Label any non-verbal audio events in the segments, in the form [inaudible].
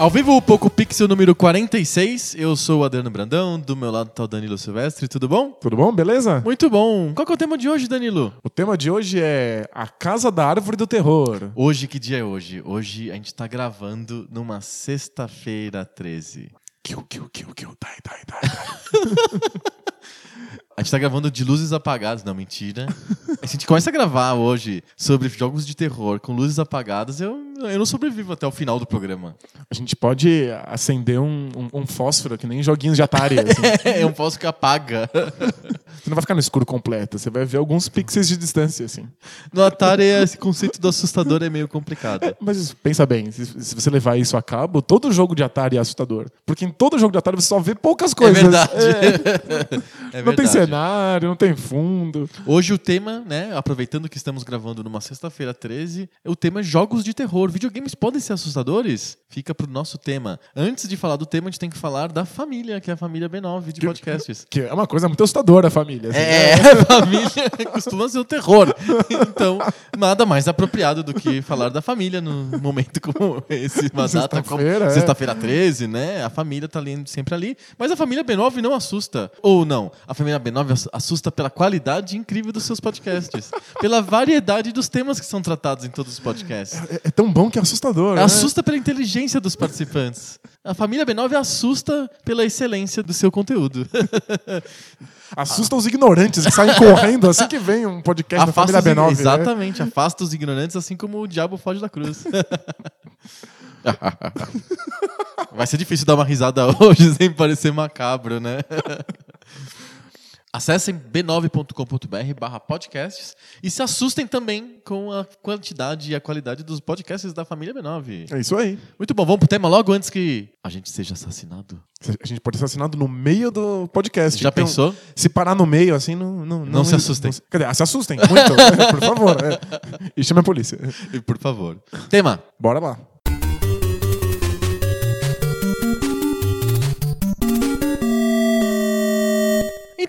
Ao vivo, o Poco Pixel número 46. Eu sou o Adriano Brandão, do meu lado tá o Danilo Silvestre. Tudo bom? Tudo bom? Beleza? Muito bom. Qual que é o tema de hoje, Danilo? O tema de hoje é A Casa da Árvore do Terror. Hoje, que dia é hoje? Hoje a gente tá gravando numa sexta-feira 13. Kill, kill, kill, kill, die, die, die. A gente tá gravando de luzes apagadas, não, mentira. A gente começa a gravar hoje sobre jogos de terror com luzes apagadas, eu, eu não sobrevivo até o final do programa. A gente pode acender um, um, um fósforo, que nem joguinhos de Atari. [laughs] Assim. é um fósforo que apaga. Você não vai ficar no escuro completo, você vai ver alguns pixels de distância, assim. No Atari, esse conceito do assustador é meio complicado. É, mas pensa bem, se, se, você levar isso a cabo, todo jogo de Atari é assustador. Porque em todo jogo de Atari você só vê poucas coisas. É verdade. É. [laughs] é não tem cenário, não tem fundo. Hoje o tema, né, aproveitando que estamos gravando numa sexta-feira 13, o tema é jogos de terror. Videogames podem ser assustadores? Fica pro nosso tema. Antes de falar do tema, a gente tem que falar da família, que é a família B9 de que, podcasts. Que é uma coisa muito assustadora a família. Assim. É, [laughs] a família costuma ser o terror. Então, nada mais apropriado do que falar da família num momento como esse, uma data como é. sexta-feira 13, né? A família tá ali, sempre ali. Mas a família B9 não assusta. Ou não, a família B9 assusta pela qualidade incrível dos seus podcasts. pela variedade dos temas que são tratados em todos os podcasts. É, é tão bom que é assustador. Né? Assusta pela inteligência dos participantes. A família B9 assusta pela excelência do seu conteúdo. [laughs] Assusta os ignorantes que saem correndo assim que vem um podcast afasta da família B9. Né? Exatamente, né? afasta os ignorantes assim como o diabo foge da cruz. [laughs] Vai ser difícil dar uma risada [laughs] hoje sem parecer macabro, né? Acessem b9.com.br barra podcasts e se assustem também com a quantidade e a qualidade dos podcasts da família B9. É isso aí. Muito bom, vamos pro tema logo antes que a gente seja assassinado. A gente pode ser assassinado no meio do podcast. Já então, pensou? Se parar no meio, assim, não... Não, não, não se assustem. Não, quer dizer, se assustem muito, [laughs] por favor. É. E chame a polícia. E por favor. Tema. Bora lá.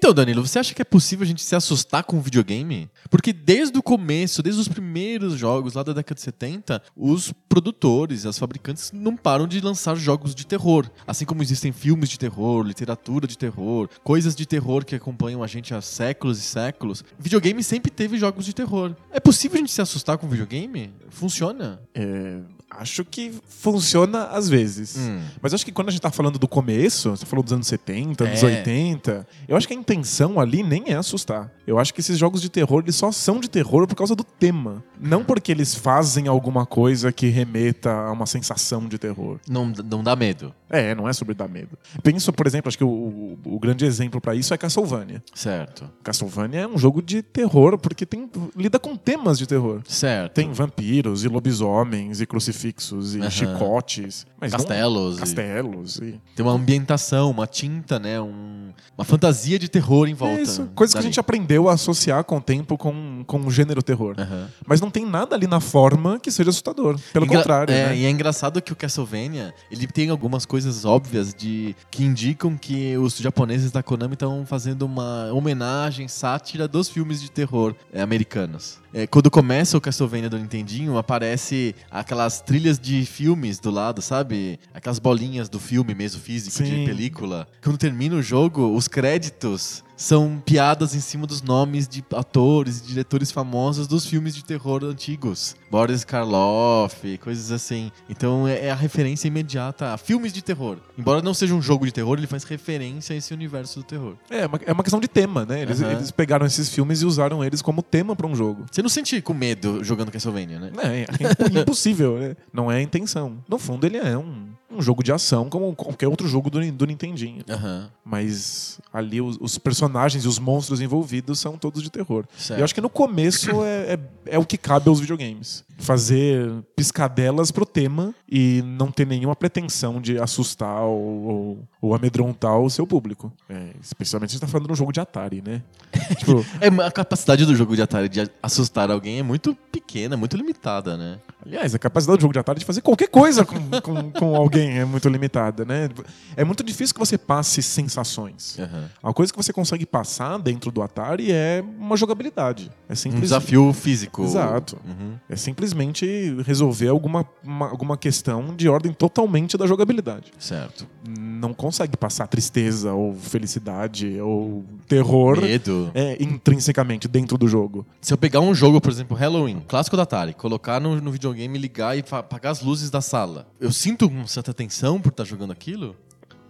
Então, Danilo, você acha que é possível a gente se assustar com um videogame? Porque desde o começo, desde os primeiros jogos lá da década de 70, os produtores, as fabricantes não param de lançar jogos de terror. Assim como existem filmes de terror, literatura de terror, coisas de terror que acompanham a gente há séculos e séculos. Videogame sempre teve jogos de terror. É possível a gente se assustar com videogame? Funciona? É, Acho que funciona às vezes. Hum. Mas acho que quando a gente tá falando do começo, você falou dos anos 70, anos é. 80, eu acho que a intenção ali nem é assustar. Eu acho que esses jogos de terror, eles só são de terror por causa do tema. Não porque eles fazem alguma coisa que remeta a uma sensação de terror. Não, não dá medo. É, não é sobre dar medo. Penso, por exemplo, acho que o, o, o grande exemplo para isso é Castlevania. Certo. Castlevania é um jogo de terror porque tem, lida com temas de terror. Certo. Tem vampiros e lobisomens e crucifixos e uhum. chicotes. castelos. Não, castelos. E... Tem uma ambientação, uma tinta, né? Um, uma fantasia de terror em volta. É isso. Coisas que a gente aprendeu a associar com o tempo com, com o gênero terror. Uhum. Mas não tem nada ali na forma que seja assustador. Pelo Engra contrário. É, né? E é engraçado que o Castlevania, ele tem algumas coisas óbvias de que indicam que os japoneses da Konami estão fazendo uma homenagem, sátira dos filmes de terror é, americanos. É, quando começa o Castlevania do Nintendinho, aparece aquelas trilhas de filmes do lado, sabe? Aquelas bolinhas do filme mesmo, físico, Sim. de película. Quando termina o jogo, os créditos são piadas em cima dos nomes de atores e diretores famosos dos filmes de terror antigos. Boris Karloff, coisas assim. Então é, é a referência imediata a filmes de terror. Embora não seja um jogo de terror, ele faz referência a esse universo do terror. É, uma, é uma questão de tema, né? Eles, uhum. eles pegaram esses filmes e usaram eles como tema para um jogo. Você não sente com medo jogando Castlevania, né? É, é impossível, né? Não é a intenção. No fundo, ele é um, um jogo de ação como qualquer outro jogo do, do Nintendinho. Uhum. Mas ali os, os personagens personagens e os monstros envolvidos são todos de terror. Certo. E eu acho que no começo é, é, é, o que cabe aos videogames. Fazer piscadelas pro tema e não ter nenhuma pretensão de assustar ou, ou, ou amedrontar o seu público. É, Especialmente se a gente tá falando de um jogo de Atari, né? [laughs] tipo, É, a capacidade do jogo de Atari de assustar alguém é muito pequena, muito limitada, né? aliás, a capacidade do jogo de Atari de fazer qualquer coisa com, [laughs] com, com alguém é muito limitada, né? É muito difícil que você passe sensações. Uhum. A coisa que você consegue passar dentro do Atari é uma jogabilidade. É Um simples... desafio físico. Exato. Uhum. É simplesmente resolver alguma, uma- alguma questão de ordem totalmente da jogabilidade. Certo. Não consegue passar tristeza ou felicidade ou terror Medo. é, intrinsecamente dentro do jogo. Se eu pegar um jogo, por exemplo, Halloween, clássico da Atari, colocar no, no videogame, ligar e apagar as luzes da sala, eu sinto uma certa tensão por estar jogando aquilo?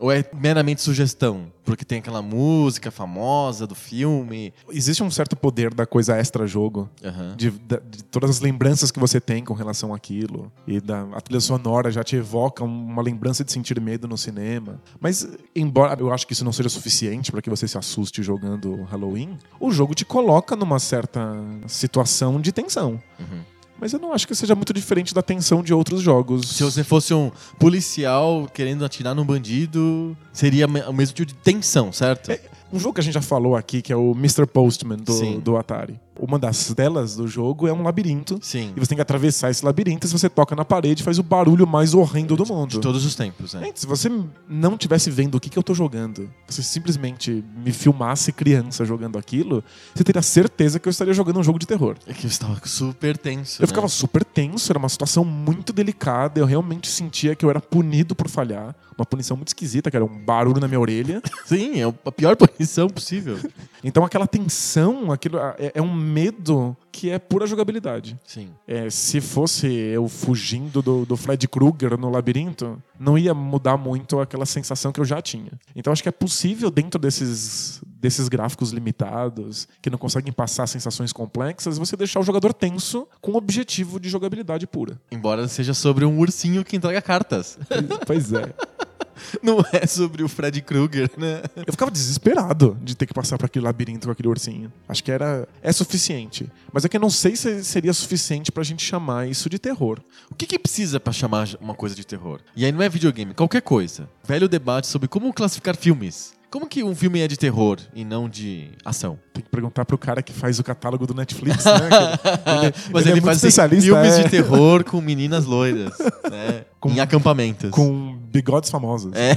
Ou é meramente sugestão? Porque tem aquela música famosa do filme. Existe um certo poder da coisa extra-jogo. Aham. De, de todas as lembranças que você tem com relação àquilo. E da, a trilha sonora já te evoca uma lembrança de sentir medo no cinema. Mas, embora eu acho que isso não seja suficiente para que você se assuste jogando Halloween, o jogo te coloca numa certa situação de tensão. Uhum. Mas eu não acho que seja muito diferente da tensão de outros jogos. Se você fosse um policial querendo atirar num bandido, seria o mesmo tipo de tensão, certo? É, Um jogo que a gente já falou aqui, que é o Mr. Postman do, Sim. do Atari. Uma das telas do jogo é um labirinto. Sim. E você tem que atravessar esse labirinto. Se você toca na parede, faz o barulho mais horrendo do mundo. De todos os tempos, né? Gente, se você não tivesse vendo o que, que eu tô jogando, você simplesmente me filmasse criança jogando aquilo, você teria certeza que eu estaria jogando um jogo de terror. É que eu estava super tenso. Eu né? ficava super tenso, era uma situação muito delicada, eu realmente sentia que eu era punido por falhar. Uma punição muito esquisita, que era um barulho na minha orelha. [laughs] Sim, é a pior punição possível. Então aquela tensão, aquilo é, é um medo que é pura jogabilidade. Sim. É, se fosse eu fugindo do, do Fred Krueger no labirinto, não ia mudar muito aquela sensação que eu já tinha. Então acho que é possível, dentro desses, desses gráficos limitados, que não conseguem passar sensações complexas, você deixar o jogador tenso com o objetivo de jogabilidade pura. Embora seja sobre um ursinho que entrega cartas. Pois é. [laughs] [laughs] Não é sobre o Fred Krueger, né? Eu ficava desesperado de ter que passar por aquele labirinto com aquele ursinho. Acho que era é suficiente. Mas é que eu não sei se seria suficiente pra gente chamar isso de terror. O que, que precisa pra chamar uma coisa de terror? E aí não é videogame, qualquer coisa. Velho debate sobre como classificar filmes. Como que um filme é de terror e não de ação? Tem que perguntar pro cara que faz o catálogo do Netflix, né? [laughs] Ele, Mas ele ele, é faz assim, filmes é, de terror com meninas loiras, né? [laughs] Com- em acampamentos. com bigodes famosos. É.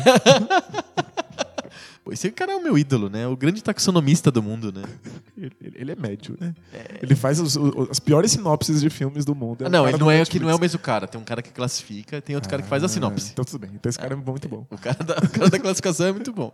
Pô, Esse cara é o meu ídolo, né? O grande taxonomista do mundo, né? Ele, ele é médio, né? Ele faz os- o- as piores sinopses de filmes do mundo. É Ah, não, ele não é, que não é o mesmo cara. Tem um cara que classifica, tem outro cara que faz a Ah, sinopse. Então tudo bem. Então esse cara é muito bom. O cara, da, o cara da classificação é muito bom.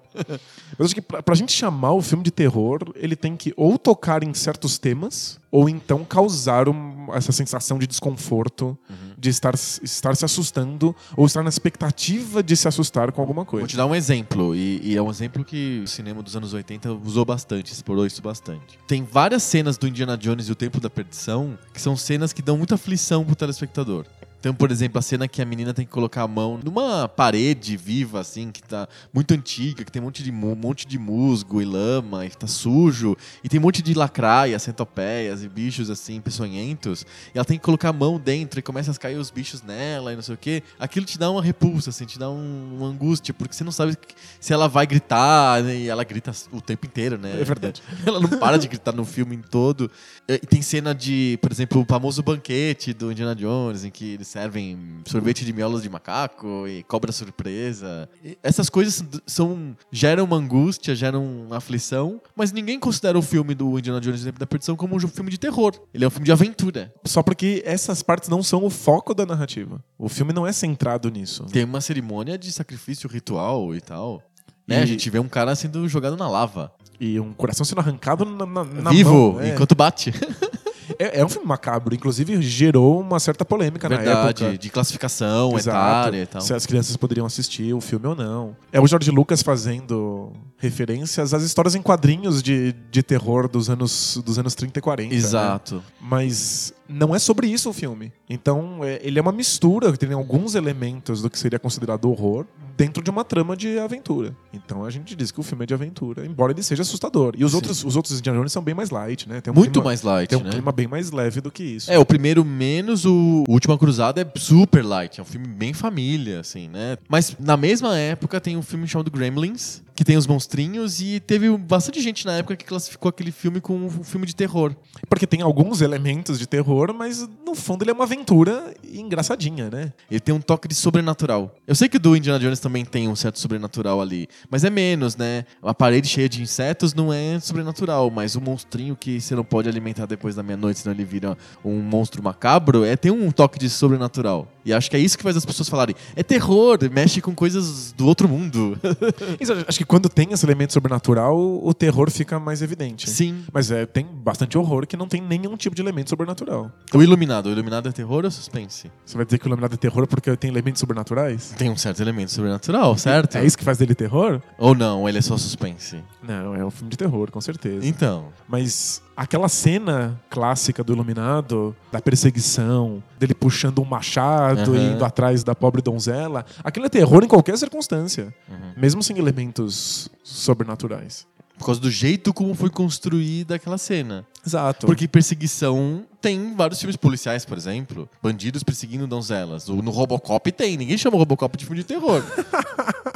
Mas acho que pra, pra gente chamar o filme de terror, ele tem que ou tocar em certos temas, ou então causar um- essa sensação de desconforto, Uhum. de estar, estar se assustando, ou estar na expectativa de se assustar com alguma Vou coisa. te dar um exemplo, e, e é um exemplo que o cinema dos anos 80 usou bastante, explorou isso bastante. Tem várias cenas do Indiana Jones e o Templo da Perdição que são cenas que dão muita aflição pro telespectador. Então, por exemplo, a cena que a menina tem que colocar a mão numa parede viva, assim, que tá muito antiga, que tem um monte de, um monte de musgo e lama, e tá sujo, e tem um monte de lacraias, centopeias e bichos, assim, peçonhentos, e ela tem que colocar a mão dentro e começa a cair os bichos nela e não sei o quê. Aquilo te dá uma repulsa, assim, te dá um- uma angústia, porque você não sabe se ela vai gritar, né, e ela grita o tempo inteiro, né? É verdade. [laughs] Ela não para de gritar no filme todo. E tem cena de, por exemplo, o famoso banquete do Indiana Jones, em que eles servem sorvete de miolos de macaco e cobra surpresa. E essas coisas são geram uma angústia, geram uma aflição, mas ninguém considera o filme do Indiana Jones e o Tempo da Perdição como um filme de terror. Ele é um filme de aventura. Só porque essas partes não são o foco da narrativa. O filme não é centrado nisso. Tem uma cerimônia de sacrifício ritual e tal. Né? E- A gente vê um cara sendo jogado na lava. E um coração sendo arrancado na, na, na vivo, mão. É. enquanto bate. [laughs] É, é um filme macabro. Inclusive, gerou uma certa polêmica na Verdade, época. de classificação Exato. etária e tal. Se as crianças poderiam assistir o filme ou não. É o George Lucas fazendo referências às histórias em quadrinhos de, de terror dos anos, dos anos 30 e 40. né? Exato. Mas não é sobre isso o filme. Então, é, ele é uma mistura, tem alguns elementos do que seria considerado horror dentro de uma trama de aventura. Então a gente diz que o filme é de aventura, embora ele seja assustador. E os outros, os outros Indiana Jones são bem mais light, né? Um Muito clima, mais light, tem um né? clima bem mais leve do que isso. É, o primeiro menos, o Última Cruzada é super light, é um filme bem família, assim, né? Mas na mesma época tem um filme chamado Gremlins, que tem os monstrinhos e teve bastante gente na época que classificou aquele filme como um filme de terror. Porque tem alguns elementos de terror, mas no fundo ele é uma aventura engraçadinha, né? Ele tem um toque de sobrenatural. Eu sei que o do Indiana Jones também tem um certo sobrenatural ali, mas é menos, né? A parede cheia de insetos não é sobrenatural, mas o monstrinho que você não pode alimentar depois da meia-noite, senão ele vira um monstro macabro, é tem um toque de sobrenatural. E acho que é isso que faz as pessoas falarem. É terror, mexe com coisas do outro mundo. [laughs] Isso, acho que quando tem esse elemento sobrenatural, o terror fica mais evidente. Sim. Mas é, tem bastante horror que não tem nenhum tipo de elemento sobrenatural. O Iluminado. O Iluminado é terror ou suspense? Você vai dizer que o Iluminado é terror porque tem elementos sobrenaturais? Tem um certo elemento sobrenatural, certo? É isso que faz dele terror? Ou não, ele é só suspense? Não, é um filme de terror, com certeza. Então. Mas aquela cena clássica do Iluminado, da perseguição, dele puxando um machado Uhum. e indo atrás da pobre donzela, aquilo é terror em qualquer circunstância, Uhum. mesmo sem elementos sobrenaturais. Por causa do jeito como foi construída aquela cena. Exato. Porque perseguição tem vários filmes policiais, por exemplo. Bandidos perseguindo donzelas. No Robocop tem. Ninguém chama o Robocop de filme de terror. [laughs]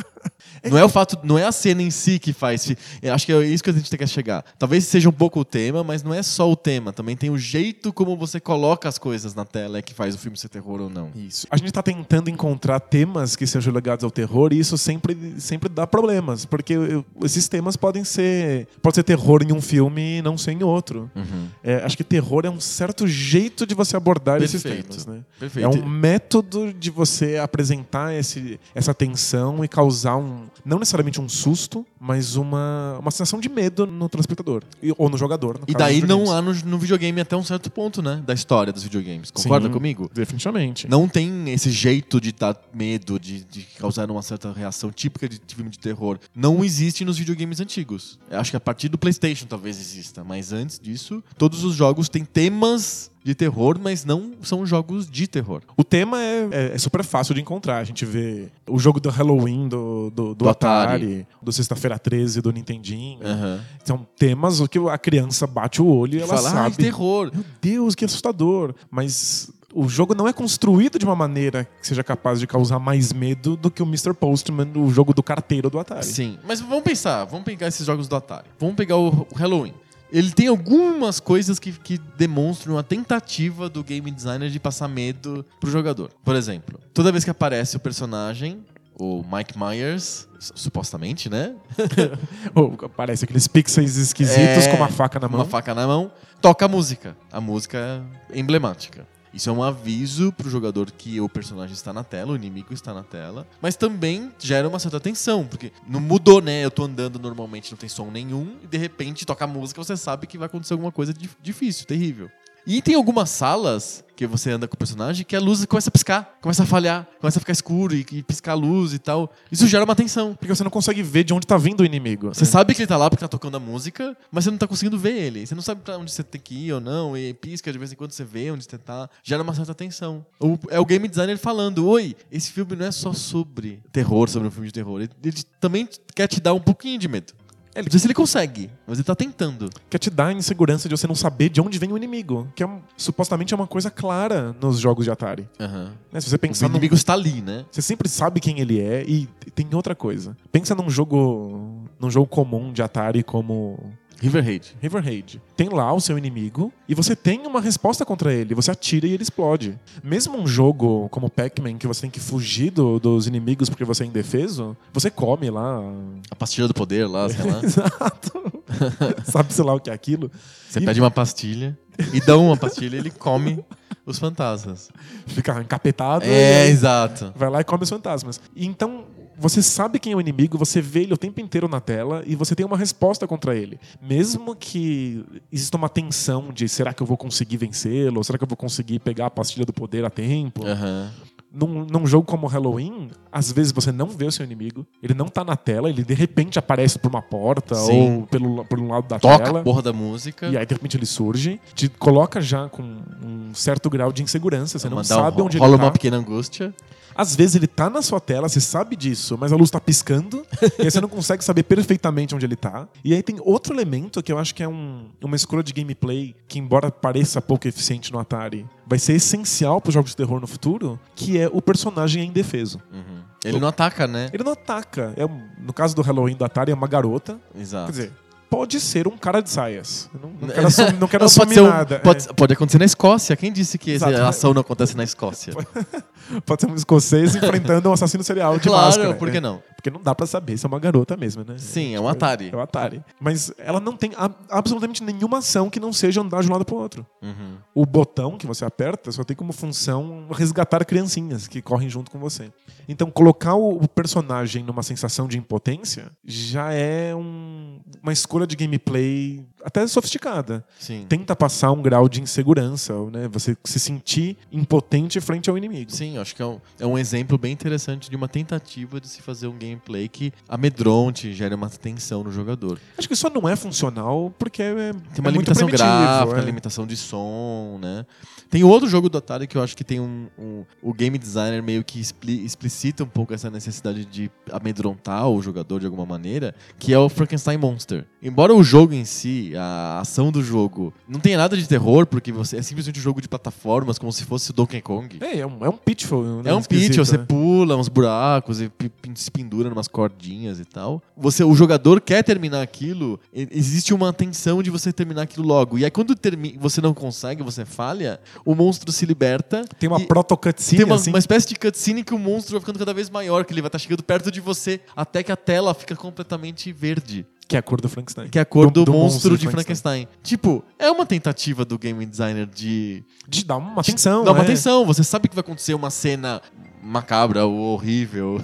Não é o fato, não é a cena em si que faz. Eu acho que é isso que a gente tem que chegar. Talvez seja um pouco o tema, mas não é só o tema. Também tem o jeito como você coloca as coisas na tela é que faz o filme ser terror ou não. Isso. A gente tá tentando encontrar temas que sejam ligados ao terror e isso sempre, sempre dá problemas, porque esses temas podem ser. Pode ser terror em um filme e não ser em outro. Uhum. É, acho que terror é um certo jeito de você abordar esses Perfeito. temas, né? Perfeito. É um método de você apresentar esse, essa tensão e causar um. Não necessariamente um susto, mas uma, uma sensação de medo no telespectador. E- ou no jogador. no E daí não há no, no videogame até um certo ponto, né? Da história dos videogames. Concorda Sim, comigo? Definitivamente. Não tem esse jeito de dar medo, de, de causar uma certa reação típica de filme de terror. Não existe nos videogames antigos. Eu acho que a partir do PlayStation talvez exista, mas antes disso, todos os jogos têm temas de terror, mas não são jogos de terror. O tema é, é- é super fácil de encontrar. A gente vê o jogo do Halloween do, do, do Do Atari. Atari, do Sexta-feira 13 do Nintendinho. Aham. São temas que a criança bate o olho e ela Fala, ah, sabe. terror. Meu Deus, que assustador. Mas o jogo não é construído de uma maneira que seja capaz de causar mais medo do que o Mr. Postman, o jogo do carteiro do Atari. Sim, mas vamos pensar, vamos pegar esses jogos do Atari. Vamos pegar o Halloween. Ele tem algumas coisas que, que demonstram uma tentativa do game designer de passar medo pro jogador. Por exemplo, toda vez que aparece o personagem, o Mike Myers, su- supostamente, né? [laughs] Ou parece aqueles pixels esquisitos É, com uma faca na mão. Uma faca na mão, toca a música. A música é emblemática. Isso é um aviso pro jogador que o personagem está na tela, o inimigo está na tela, mas também gera uma certa tensão, porque não mudou, né? Eu tô andando normalmente, não tem som nenhum, e de repente toca a música, você sabe que vai acontecer alguma coisa dif- difícil, terrível. E tem algumas salas que você anda com o personagem que a luz começa a piscar, começa a falhar, começa a ficar escuro e, e piscar a luz e tal. Isso gera uma tensão. Porque você não consegue ver de onde tá vindo o inimigo. Você sabe que ele tá lá porque tá tocando a música, mas você não tá conseguindo ver ele. Você não sabe pra onde você tem que ir ou não, e pisca de vez em quando você vê onde você tá. Gera uma certa tensão. O- é o game designer falando: Oi, esse filme não é só sobre terror, sobre um filme de terror. Ele, ele também quer te dar um pouquinho de medo. Não sei se ele consegue, mas ele tá tentando. Quer te dar a insegurança de você não saber de onde vem o inimigo. Que é supostamente é uma coisa clara nos jogos de Atari. Aham. Né? Se você O pensar num- inimigo está ali, né? Você sempre sabe quem ele é e tem outra coisa. Pensa num jogo, num jogo comum de Atari como River Raid. River Raid. Tem lá o seu inimigo e você tem uma resposta contra ele. Você atira e ele explode. Mesmo um jogo como Pac-Man, que você tem que fugir do- dos inimigos porque você é indefeso, você come lá. A pastilha do poder lá, sei lá. [laughs] Exato. [laughs] sabe, sei lá o que é aquilo. Você E- pede uma pastilha e dá uma pastilha e ele come os fantasmas. Fica encapetado. e É, aí exato. vai lá e come os fantasmas. E então, você sabe quem é o inimigo, você vê ele o tempo inteiro na tela e você tem uma resposta contra ele. Mesmo que exista uma tensão de será que eu vou conseguir vencê-lo? Ou será que eu vou conseguir pegar a pastilha do poder a tempo? Aham. num, num jogo como Halloween, às vezes você não vê o seu inimigo, ele não tá na tela, ele de repente aparece por uma porta Sim. ou pelo, por um lado da Toca tela. a porra da música. E aí, de repente, ele surge, te coloca já com um certo grau de insegurança. Você não sabe um, onde rola ele tá. uma pequena angústia. Às vezes ele tá na sua tela, você sabe disso, mas a luz tá piscando, [laughs] e aí você não consegue saber perfeitamente onde ele tá. E aí tem outro elemento que eu acho que é um- uma escolha de gameplay que, embora pareça pouco eficiente no Atari, vai ser essencial para jogos de terror no futuro, que é o personagem é indefeso. Uhum. Ele não ataca, né? Ele não ataca. É, no caso do Halloween do Atari, é uma garota. Exato. Quer dizer, pode ser um cara de saias. Eu não, não [laughs] quero, assumir, não quero Não, pode, assumir um- nada. pode, pode acontecer na Escócia. Quem disse que essa Exato. ação não acontece na Escócia? [laughs] Pode ser um escocês enfrentando um assassino serial de claro, máscara. por que É. não? Porque não dá pra saber se é uma garota mesmo, né? Sim, é um Atari. É o Atari. Mas ela não tem a- absolutamente nenhuma ação que não seja andar de um lado pro outro. Uhum. O botão que você aperta só tem como função resgatar criancinhas que correm junto com você. Então, colocar o, o personagem numa sensação de impotência já é um- uma escolha de gameplay até sofisticada. Sim. Tenta passar um grau de insegurança, né? Você se sentir impotente frente ao inimigo. Sim, acho que é um, é um exemplo bem interessante de uma tentativa de se fazer um gameplay que amedronte, gere uma tensão no jogador. Acho que só não é funcional porque é, Tem uma é limitação gráfica, é. limitação de som, né? Tem outro jogo do Atari que eu acho que tem um, um- o game designer meio que expli- explicita um pouco essa necessidade de amedrontar o jogador de alguma maneira, que é o Frankenstein Monster. Embora o jogo em si, a ação do jogo, não tenha nada de terror, porque você é simplesmente um jogo de plataformas, como se fosse o Donkey Kong. É, é um, é um pitfall. né, É um esquisito, pitch, você né? pula uns buracos e se pendura umas cordinhas e tal. Você, o jogador quer terminar aquilo, existe uma tensão de você terminar aquilo logo. E aí quando termi- você não consegue, você falha, o monstro se liberta. Tem uma proto-cutscene tem uma, assim. uma espécie de cutscene que o monstro vai ficando cada vez maior, que ele vai estar chegando perto de você, até que a tela fica completamente verde. Que é a cor do Frankenstein. Que é a cor do, Do- do monstro, monstro de de Frankenstein. Tipo, é uma tentativa do game designer de De dar uma atenção. Dá uma é. atenção, você sabe que vai acontecer uma cena macabra ou horrível.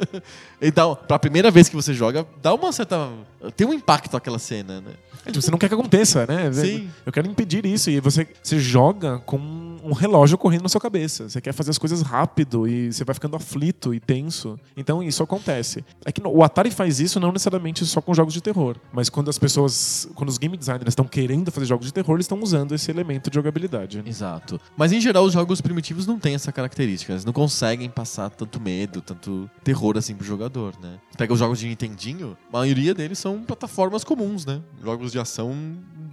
[laughs] então, pra primeira vez que você joga, dá uma certa. Tem um impacto aquela cena, né? É, tipo, Você não quer que aconteça, né? Sim. Eu quero impedir isso. E você, você joga com um relógio correndo na sua cabeça. Você quer fazer as coisas rápido e você vai ficando aflito e tenso. Então isso acontece. É que o Atari faz isso não necessariamente só com jogos de terror. Mas quando as pessoas. Quando os game designers estão querendo fazer jogos de terror, eles estão usando esse elemento de jogabilidade. né? Exato. Mas em geral, os jogos primitivos não têm essa característica. Eles não conseguem passar tanto medo, tanto terror assim pro jogador, né? Pega os jogos de Nintendinho, a maioria deles são plataformas comuns, né? Jogos de ação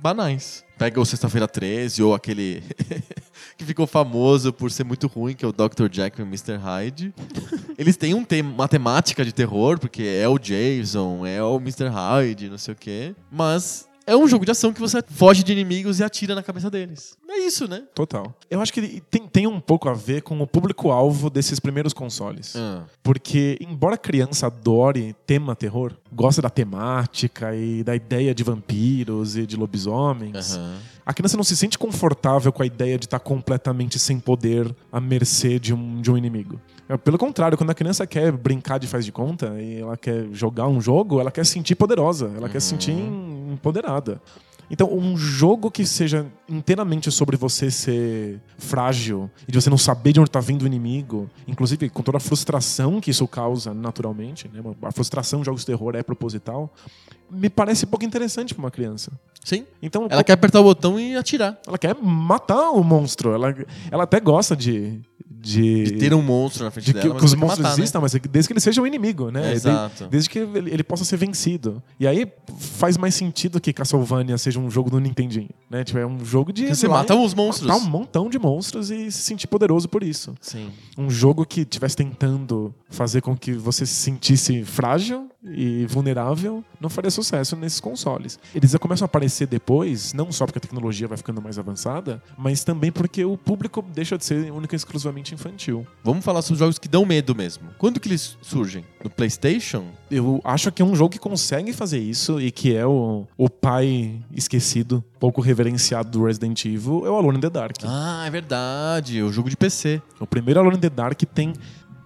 banais. Pega o Sexta-feira 13 ou aquele [laughs] que ficou famoso por ser muito ruim, que é o Dr. Jack e o Mr. Hyde. Eles têm um tema, uma temática de terror, porque é o Jason, é o Mr. Hyde, não sei o quê. Mas é um jogo de ação que você foge de inimigos e atira na cabeça deles. É isso, né? Total. Eu acho que tem, tem um pouco a ver com o público-alvo desses primeiros consoles. Ah, Porque, embora a criança adore tema terror, gosta da temática e da ideia de vampiros e de lobisomens. A criança não se sente confortável com a ideia de estar completamente sem poder à mercê de um, de um inimigo. É, Pelo contrário, quando a criança quer brincar de faz de conta e ela quer jogar um jogo, ela quer se sentir poderosa, ela quer se sentir em- empoderada. Então, um jogo que seja inteiramente sobre você ser frágil e de você não saber de onde está vindo o inimigo, inclusive com toda a frustração que isso causa naturalmente, né? a frustração de jogos de terror é proposital, me parece pouco interessante para uma criança. Sim. Então, Ela quer apertar o botão e atirar. ela quer matar o monstro. Ela, ela até gosta de. De, De ter um monstro na frente de dela. que, mas que os monstros matar, né? existam, mas é desde que ele seja um inimigo, né? Exato. De- desde que ele, ele possa ser vencido. E aí faz mais sentido que Castlevania seja um jogo do Nintendinho, né? Tipo, é um jogo de. Você mata os monstros. Matar um montão de monstros e se sentir poderoso por isso. Sim. Um jogo que estivesse tentando fazer com que você se sentisse frágil e vulnerável não faria sucesso nesses consoles. Eles já começam a aparecer depois, não só porque a tecnologia vai ficando mais avançada, mas também porque o público deixa de ser única e exclusivamente infantil. Vamos falar sobre jogos que dão medo mesmo. Quando que eles surgem? No PlayStation? Eu acho que é um jogo que consegue fazer isso e que é o, o pai esquecido, pouco reverenciado do Resident Evil, é o Alone in the Dark. Ah, é verdade. O jogo de PC. O primeiro Alone in the Dark tem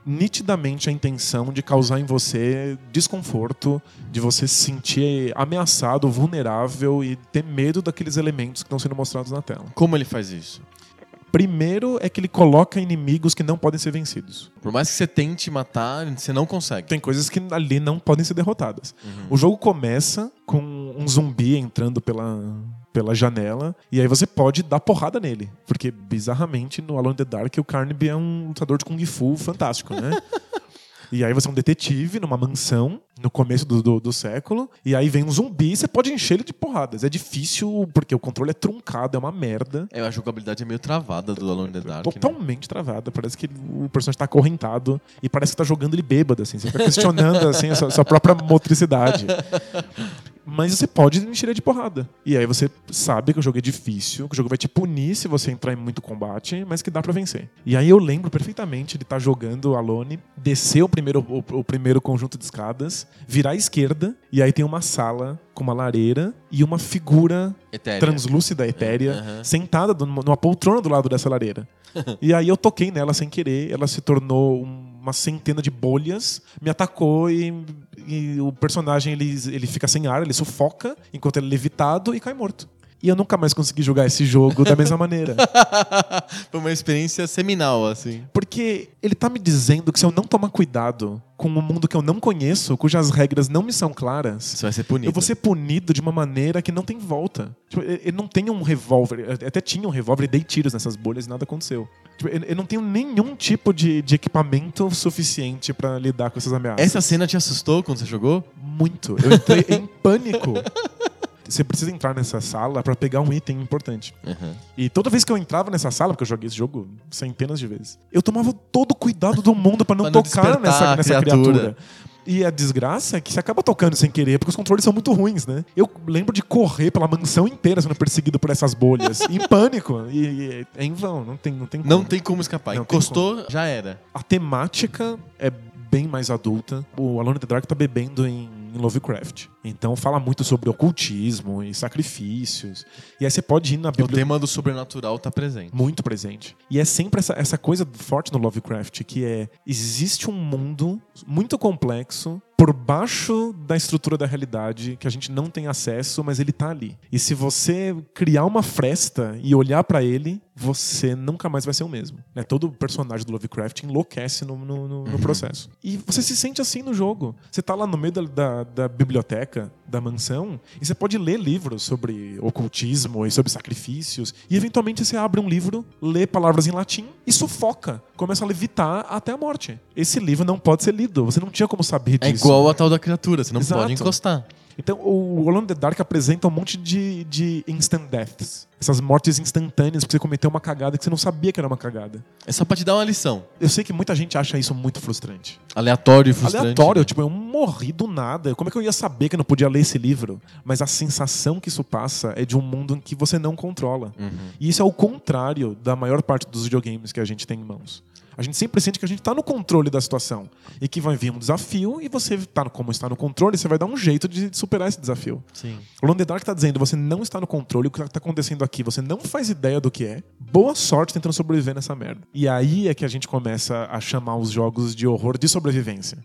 nitidamente a intenção de causar em você desconforto, de você se sentir ameaçado, vulnerável e ter medo daqueles elementos que estão sendo mostrados na tela. Como ele faz isso? Primeiro é que ele coloca inimigos que não podem ser vencidos. Por mais que você tente matar, você não consegue. Tem coisas que ali não podem ser derrotadas. O jogo começa com um zumbi entrando pela, pela janela e aí você pode dar porrada nele. Porque, bizarramente, no Alone in the Dark, o Carnaby é um lutador de Kung Fu fantástico, né? [laughs] E aí você é um detetive numa mansão no começo do, do, do século. E aí vem um zumbi e você pode encher ele de porradas. É difícil porque o controle é truncado, é uma merda. É, a jogabilidade é meio travada do Alone in the Dark. né? Totalmente travada. Parece que o personagem tá acorrentado e parece que tá jogando ele bêbado, assim. Você fica questionando assim, a sua, sua própria motricidade. [laughs] Mas você pode ele de porrada. E aí você sabe que o jogo é difícil, que o jogo vai te punir se você entrar em muito combate, mas que dá pra vencer. E aí eu lembro perfeitamente de estar jogando Alone, descer o primeiro, o, o primeiro conjunto de escadas, virar à esquerda, e aí tem uma sala com uma lareira e uma figura Etérea. translúcida, etérea, Aham. sentada numa poltrona do lado dessa lareira. [laughs] e aí eu toquei nela sem querer, ela se tornou um- uma centena de bolhas, me atacou e, e o personagem ele, ele fica sem ar, ele sufoca enquanto ele é levitado e cai morto. E eu nunca mais consegui jogar esse jogo da mesma maneira. [laughs] Foi uma experiência seminal, assim. Porque ele tá me dizendo que se eu não tomar cuidado com um mundo que eu não conheço, cujas regras não me são claras, Você vai ser punido. eu vou ser punido de uma maneira que não tem volta. Tipo, ele não tem um revólver. Eu Até tinha um revólver e dei tiros nessas bolhas e nada aconteceu. Tipo, eu não tenho nenhum tipo de, de equipamento suficiente pra lidar com essas ameaças. Essa cena te assustou quando você jogou? Muito. Eu entrei em pânico. [laughs] Você precisa entrar nessa sala pra pegar um item importante. Uhum. E toda vez que eu entrava nessa sala, porque eu joguei esse jogo centenas de vezes, eu tomava todo o cuidado do mundo pra não [laughs] não tocar nessa, nessa criatura. criatura. E a desgraça é que você acaba tocando sem querer, porque os controles são muito ruins, né? Eu lembro de correr pela mansão inteira sendo perseguido por essas bolhas, em [laughs] pânico. E, e é em vão, não tem, não tem como. Não tem como escapar. Não Encostou, já era. A temática é bem mais adulta. O Alone in the Dark tá bebendo em, em Lovecraft. Então fala muito sobre ocultismo e sacrifícios. E aí você pode ir na O biblioteca. tema do sobrenatural tá presente. Muito presente. E é sempre essa, essa coisa forte no Lovecraft, que é existe um mundo muito complexo por baixo da estrutura da realidade que a gente não tem acesso, mas ele tá ali. E se você criar uma fresta e olhar pra ele, você nunca mais vai ser o mesmo. Né? Todo personagem do Lovecraft enlouquece no, no, no- no processo. E você se sente assim no jogo. Você tá lá no meio da, da, da biblioteca, da mansão, e você pode ler livros sobre ocultismo e sobre sacrifícios, e eventualmente você abre um livro, lê palavras em latim e sufoca. Começa a levitar até a morte. Esse livro não pode ser lido. Você não tinha como saber É disso. igual a tal da criatura, você não Exato. pode encostar. Então, o Alone in the Dark apresenta um monte de, de instant deaths. Essas mortes instantâneas porque você cometeu uma cagada que você não sabia que era uma cagada. É só pra te dar uma lição. Eu sei que muita gente acha isso muito frustrante. Aleatório e frustrante. Aleatório, né? tipo, eu morri do nada. Como é que eu ia saber que eu não podia ler esse livro? Mas a sensação que isso passa é de um mundo em que você não controla. Uhum. E isso é o contrário da maior parte dos videogames que a gente tem em mãos. A gente sempre sente que a gente tá no controle da situação. E que vai vir um desafio e você, tá, como está no controle, você vai dar um jeito de superar esse desafio. Sim. O Lone Dark tá dizendo, você não está no controle, o que tá acontecendo aqui, você não faz ideia do que é. Boa sorte tentando sobreviver nessa merda. E aí é que a gente começa a chamar os jogos de horror de sobrevivência.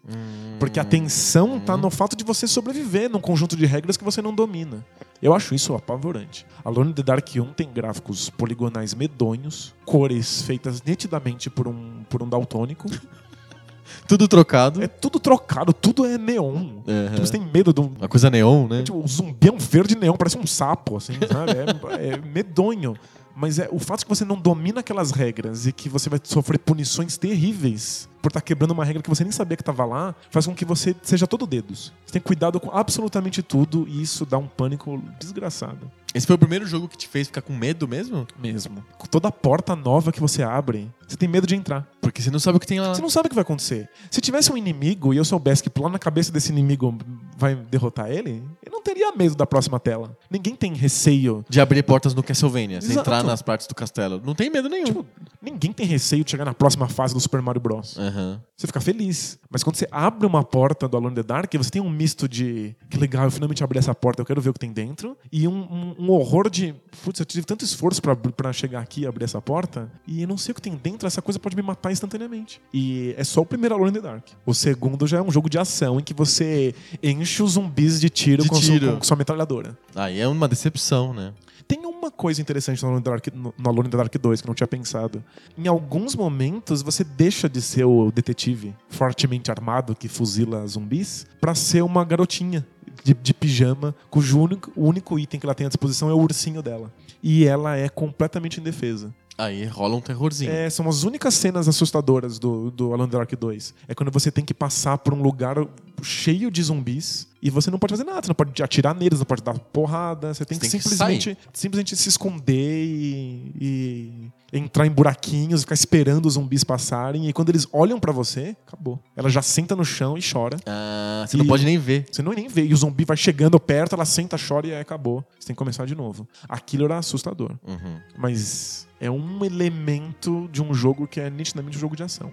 Porque a tensão tá no fato de você sobreviver num conjunto de regras que você não domina. Eu acho isso apavorante. Alone in the Dark 1 tem gráficos poligonais medonhos, cores feitas nitidamente por um, por um daltônico. [laughs] Tudo trocado. É tudo trocado, tudo é neon. Uhum. Tipo, você tem medo de um, Uma coisa neon, né? Tipo, o zumbi é um verde neon, parece um sapo, assim, sabe? É, é medonho. Mas é o fato de que você não domina aquelas regras e que você vai sofrer punições terríveis por estar quebrando uma regra que você nem sabia que estava lá, faz com que você seja todo dedos. Você tem cuidado com absolutamente tudo e isso dá um pânico desgraçado. Esse foi o primeiro jogo que te fez ficar com medo mesmo? Mesmo. Com toda porta nova que você abre, você tem medo de entrar. Porque você não sabe o que tem lá. Você não sabe o que vai acontecer. Se tivesse um inimigo e eu soubesse que pular na cabeça desse inimigo vai derrotar ele, eu não teria medo da próxima tela. Ninguém tem receio De abrir portas no Castlevania, Exato. entrar nas partes do castelo. Não tem medo nenhum. Tipo, ninguém tem receio de chegar na próxima fase do Super Mario Bros. Aham. Você fica feliz. Mas quando você abre uma porta do Alone in the Dark, você tem um misto de que legal, eu finalmente abri essa porta, eu quero ver o que tem dentro, e um, um- um horror de putz, eu tive tanto esforço pra chegar aqui e abrir essa porta, e eu não sei o que tem dentro, essa coisa pode me matar instantaneamente. E é só o primeiro Alone in the Dark. O segundo já é um jogo de ação em que você enche os zumbis de tiro, De com, tiro. Sua, com sua metralhadora. Aí é uma decepção, né? Tem uma coisa interessante no Alone, Dark, no Alone in the Dark 2 que eu não tinha pensado. Em alguns momentos você deixa de ser o detetive fortemente armado que fuzila zumbis pra ser uma garotinha de, de pijama cujo único, único item que ela tem à disposição é o ursinho dela. E ela é completamente indefesa. Aí rola um terrorzinho. É, são as únicas cenas assustadoras do, do the Dark 2. É quando você tem que passar por um lugar cheio de zumbis e você não pode fazer nada. Você não pode atirar neles, não pode dar porrada. Você tem Você que tem que simplesmente, simplesmente se esconder e, e entrar em buraquinhos, ficar esperando os zumbis passarem. E quando eles olham pra você, acabou. Ela já senta no chão e chora. Ah, você não E- pode nem ver. Você não nem vê. E o zumbi vai chegando perto, ela senta, chora e aí acabou. Você tem que começar de novo. Aquilo era assustador. Uhum. Mas é um elemento de um jogo que é nitidamente um jogo de ação.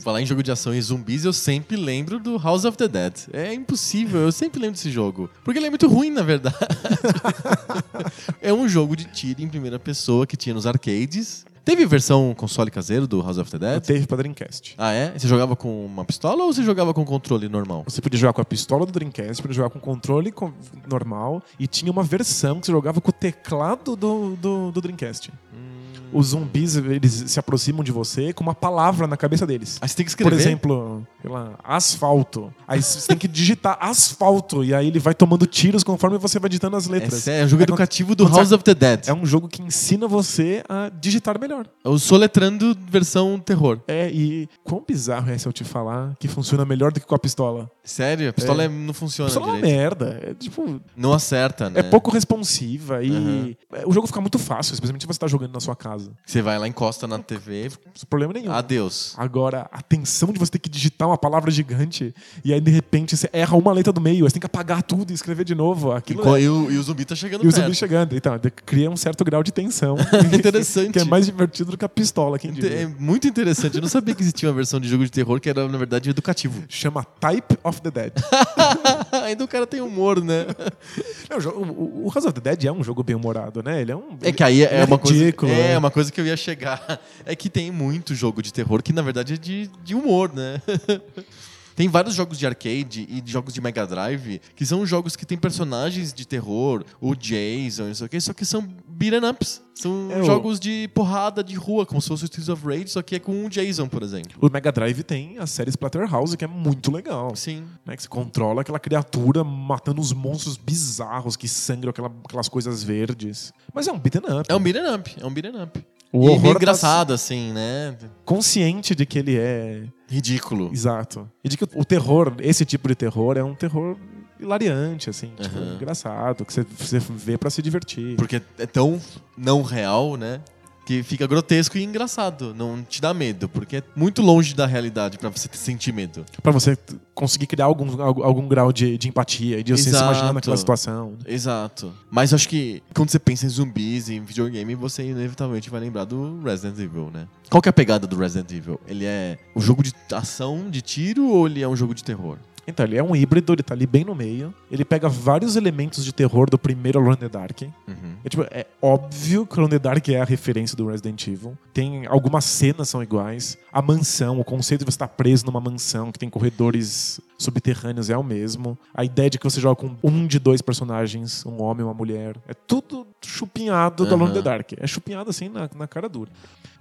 Falar em jogo de ação e zumbis, eu sempre lembro do House of the Dead. É impossível, eu sempre lembro desse jogo. Porque ele é muito ruim, na verdade. [laughs] é um jogo de tiro em primeira pessoa que tinha nos arcades. Teve versão console caseiro do House of the Dead? Teve pra Dreamcast. Ah, é? Você jogava com uma pistola ou você jogava com controle normal? Você podia jogar com a pistola do Dreamcast, podia jogar com controle com- normal e tinha uma versão que você jogava com o teclado do, do, do Dreamcast. Os zumbis, eles se aproximam de você com uma palavra na cabeça deles. Aí você tem que escrever. Por exemplo, sei lá, asfalto. Aí você tem que digitar asfalto e aí ele vai tomando tiros conforme você vai digitando as é, letras. sério, é um jogo quando- educativo do House of the Dead. É um jogo que ensina você a digitar melhor. É o Soletrando versão terror. É, e quão bizarro é se eu te falar que funciona melhor do que com a pistola? Sério, a pistola É. é- não A funciona pistola é uma direito. merda. É tipo, Não acerta, né? É pouco responsiva e Uhum. é, o jogo fica muito fácil, especialmente se você tá jogando na sua casa. Você vai lá, encosta na TV, Sem problema nenhum. adeus. Agora, a tensão de você ter que digitar uma palavra gigante e aí de repente você erra uma letra do meio, aí você tem que apagar tudo e escrever de novo. E, Aquilo co- é- e o, e o zumbi tá chegando E o perto. zumbi chegando. Então, cria um certo grau de tensão. [laughs] Interessante. [laughs] que é mais divertido do que a pistola, quem É diria. muito interessante. Eu não sabia que existia uma versão de jogo de terror que era, na verdade, educativo. [laughs] Chama Type of the Dead. Ainda o cara tem humor, né? Não, o, o, o House of the Dead é um jogo bem humorado, né? Ele é um. É que aí é, ele uma coisa. ridículo, É né? Uma coisa que eu ia chegar. [laughs] É que tem muito jogo de terror que, na verdade, é de, de humor, né? [laughs] Tem vários jogos de arcade e de jogos de Mega Drive que são jogos que tem personagens de terror, o Jason, não sei o quê, só que são beat'em ups. São É, o- jogos de porrada de rua, como se fosse o Streets of Rage, só que é com o Jason, por exemplo. O Mega Drive tem a série Splatterhouse, que é muito legal. Sim. né, que você controla aquela criatura matando os monstros bizarros que sangram aquela- aquelas coisas verdes. Mas é um beat'em up. É um beat'em up, é um beat'em up. O e horror meio tá engraçado, assim, né? consciente de que ele é Ridículo. exato. E de que o terror, esse tipo de terror, é um terror hilariante, assim, tipo, Aham. engraçado, que você, você vê pra se divertir. Porque é tão não real, né? Que fica grotesco e engraçado. Não te dá medo, porque é muito longe da realidade pra você sentir medo. Pra você conseguir criar algum, algum, grau de, de empatia e de você se Exato. imaginar naquela situação. Exato. Mas acho que quando você pensa em zumbis e em videogame, você inevitavelmente vai lembrar do Resident Evil, né? Qual que é a pegada do Resident Evil? Ele é um jogo de ação, de tiro ou ele é um jogo de terror? Então, ele é um híbrido, ele tá ali bem no meio. Ele pega vários elementos de terror do primeiro Alone in the Dark. Uhum. É, tipo, é óbvio que o Alone in the Dark é a referência do Resident Evil. Tem algumas cenas são iguais. A mansão, o conceito de você estar preso numa mansão que tem corredores subterrâneos é o mesmo. A ideia de que você joga com um de dois personagens, um homem e uma mulher. É tudo chupinhado do Alone in the. Dark. É chupinhado assim na, na cara dura.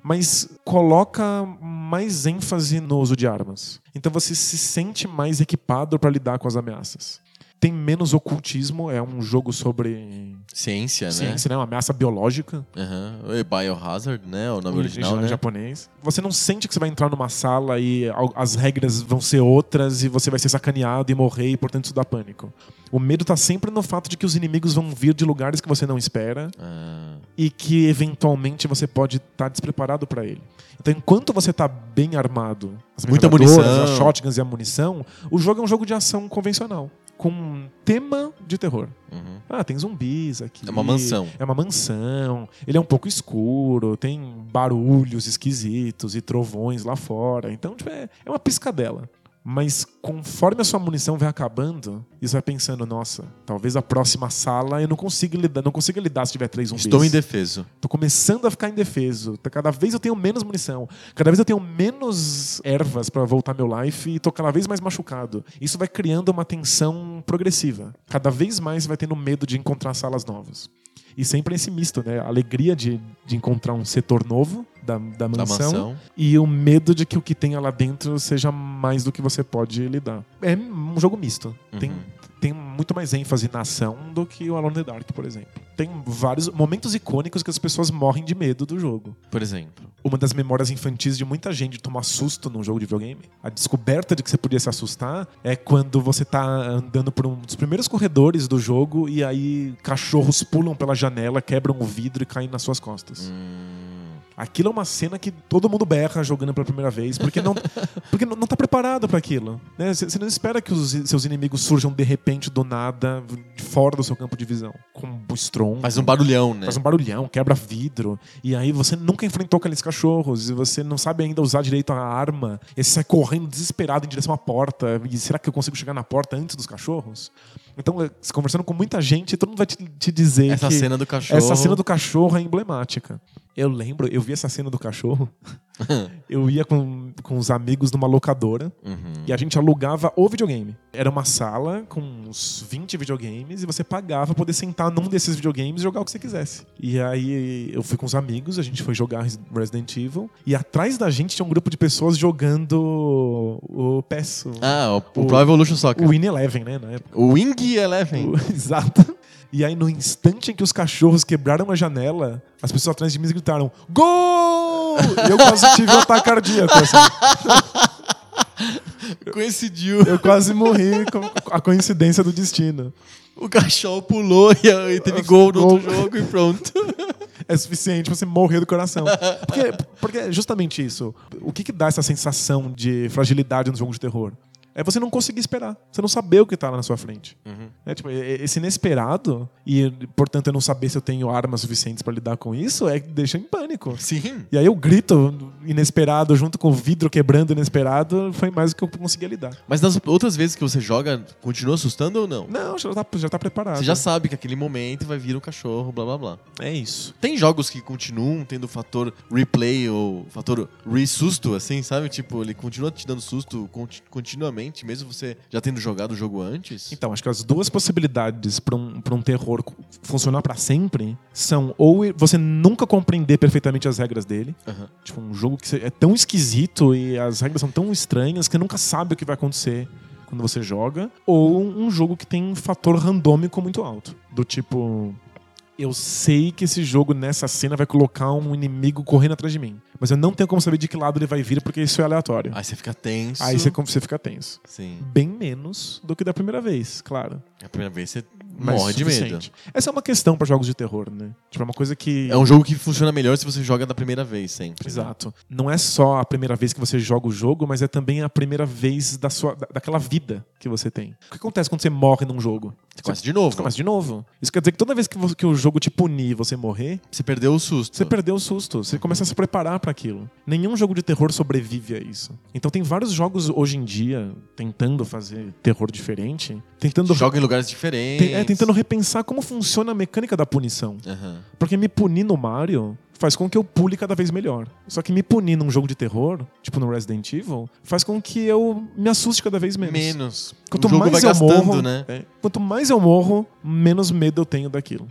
Mas coloca mais ênfase no uso de armas. Então você se sente mais equipado para lidar com as ameaças. Tem menos ocultismo, é um jogo sobre Ciência, né? ciência, né? Uma ameaça biológica. Uhum. E Biohazard, né? O nome original, né? japonês. Você não sente que você vai entrar numa sala e as regras vão ser outras e você vai ser sacaneado e morrer e, portanto, isso dá pânico. O medo tá sempre no fato de que os inimigos vão vir de lugares que você não espera Ah, e que, eventualmente, você pode estar despreparado para ele. Então, enquanto você tá bem armado, as Muita munição. as shotguns e a munição, o jogo é um jogo de ação convencional. Com um tema de terror. uhum. Ah, tem zumbis aqui. É uma mansão. É uma mansão. Ele é um pouco escuro, tem barulhos esquisitos e trovões lá fora. Então, tipo, é, é uma piscadela. Mas conforme a sua munição vai acabando, você vai pensando, nossa, talvez a próxima sala eu não consiga lidar, não consiga lidar se tiver três zumbis. Estou indefeso. Tô começando a ficar indefeso. Tá- Cada vez eu tenho menos munição. Cada vez eu tenho menos ervas pra voltar meu life e tô cada vez mais machucado. Isso vai criando uma tensão progressiva. Cada vez mais você vai tendo medo de encontrar salas novas. E sempre esse misto, né? A alegria de, de encontrar um setor novo da, da, mansão, Da mansão. e o medo de que o que tenha lá dentro seja mais do que você pode lidar. É um jogo misto. Tem, Uhum. tem muito mais ênfase na ação do que o Alone in the Dark, por exemplo. Tem vários momentos icônicos que as pessoas morrem de medo do jogo. Por exemplo. Uma das memórias infantis de muita gente de tomar susto num jogo de videogame, a descoberta de que você podia se assustar é quando você tá andando por um dos primeiros corredores do jogo e aí cachorros pulam pela janela, quebram o vidro e caem nas suas costas. Hum, Aquilo é uma cena que todo mundo berra jogando pela primeira vez, porque não, [laughs] porque não, tá preparado para aquilo. né? Você você não espera que os seus inimigos surjam de repente do nada, fora do seu campo de visão, com um estronco. faz um barulhão, né? Faz um barulhão, quebra vidro. E aí você nunca enfrentou aqueles cachorros. E você não sabe ainda usar direito a arma. E você sai correndo desesperado em direção à porta. E será que eu consigo chegar na porta antes dos cachorros? Então, eh, conversando com muita gente, todo mundo vai te, te dizer Essa cena do cachorro. essa cena do cachorro é emblemática. Eu lembro, eu vi essa cena do cachorro. [laughs] eu ia com, com os amigos numa locadora. Uhum. E a gente alugava o videogame. Era uma sala com uns 20 videogames e você pagava pra poder sentar num desses videogames e jogar o que você quisesse. E aí eu fui com os amigos, a gente foi jogar Resident Evil. E atrás da gente tinha um grupo de pessoas jogando o PES, Ah, o, o O- Pro Evolution Soccer. o Win Eleven, né? Na época. O Wing Eleven. O- [laughs] Exato. E aí, no instante em que os cachorros quebraram a janela, as pessoas atrás de mim gritaram: Gol! E eu quase tive um ataque cardíaco. assim. [laughs] Coincidiu. Eu quase morri com a coincidência do destino. O cachorro pulou e, teve gol no outro jogo e pronto. É suficiente pra você morrer do coração. Porque, porque é justamente isso. O que, que dá essa sensação de fragilidade no jogo de terror? É você não conseguir esperar. Você não saber o que tá lá na sua frente. É, tipo, esse inesperado, e portanto eu não saber se eu tenho armas suficientes pra lidar com isso, é que deixa em pânico. Sim. E aí eu grito inesperado junto com o vidro quebrando inesperado, foi mais do que eu conseguia lidar. Mas das outras vezes que você joga, continua assustando ou não? Não, já tá, já tá preparado. Você já sabe que aquele momento vai vir um cachorro, blá blá blá. É isso. Tem jogos que continuam tendo o fator replay ou fator re-susto, assim, sabe? Tipo, ele continua te dando susto conti- continuamente, mesmo você já tendo jogado o jogo antes. Então, acho que as duas possibilidades pra um, pra um terror funcionar pra sempre são ou você nunca compreender perfeitamente as regras dele, Aham. tipo um jogo que é tão esquisito e as regras são tão estranhas que você nunca sabe o que vai acontecer quando você joga, ou um jogo que tem um fator randômico muito alto, do tipo eu sei que esse jogo nessa cena vai colocar um inimigo correndo atrás de mim, mas eu não tenho como saber de que lado ele vai vir porque isso é aleatório. Aí você fica tenso. Aí você, você fica tenso. Sim. Bem menos do que da primeira vez, claro. A primeira vez você Mas morre de medo. Essa é uma questão pra jogos de terror, né? Tipo, é uma coisa que. É um jogo que funciona melhor se você joga da primeira vez, sempre. né? Exato. Não é só a primeira vez que você joga o jogo, mas é também a primeira vez da sua, da- daquela vida que você tem. O que acontece quando você morre num jogo? Você começa de novo. Você começa de novo. Isso quer dizer que toda vez que, vo- que o jogo te punir e você morrer, Você perdeu o susto. você perdeu o susto. Você começa a se preparar pra aquilo. Nenhum jogo de terror sobrevive a isso. Então tem vários jogos hoje em dia tentando fazer terror diferente, tentando Joga em lugares diferentes. Tem- é, tentando repensar como funciona a mecânica da punição. Aham. Porque me punir no Mario faz com que eu pule cada vez melhor. Só que me punir num jogo de terror, tipo no Resident Evil, faz com que eu me assuste cada vez menos. Menos. Quanto o jogo mais vai eu gastando, morro, né? é, quanto mais eu morro, menos medo eu tenho daquilo.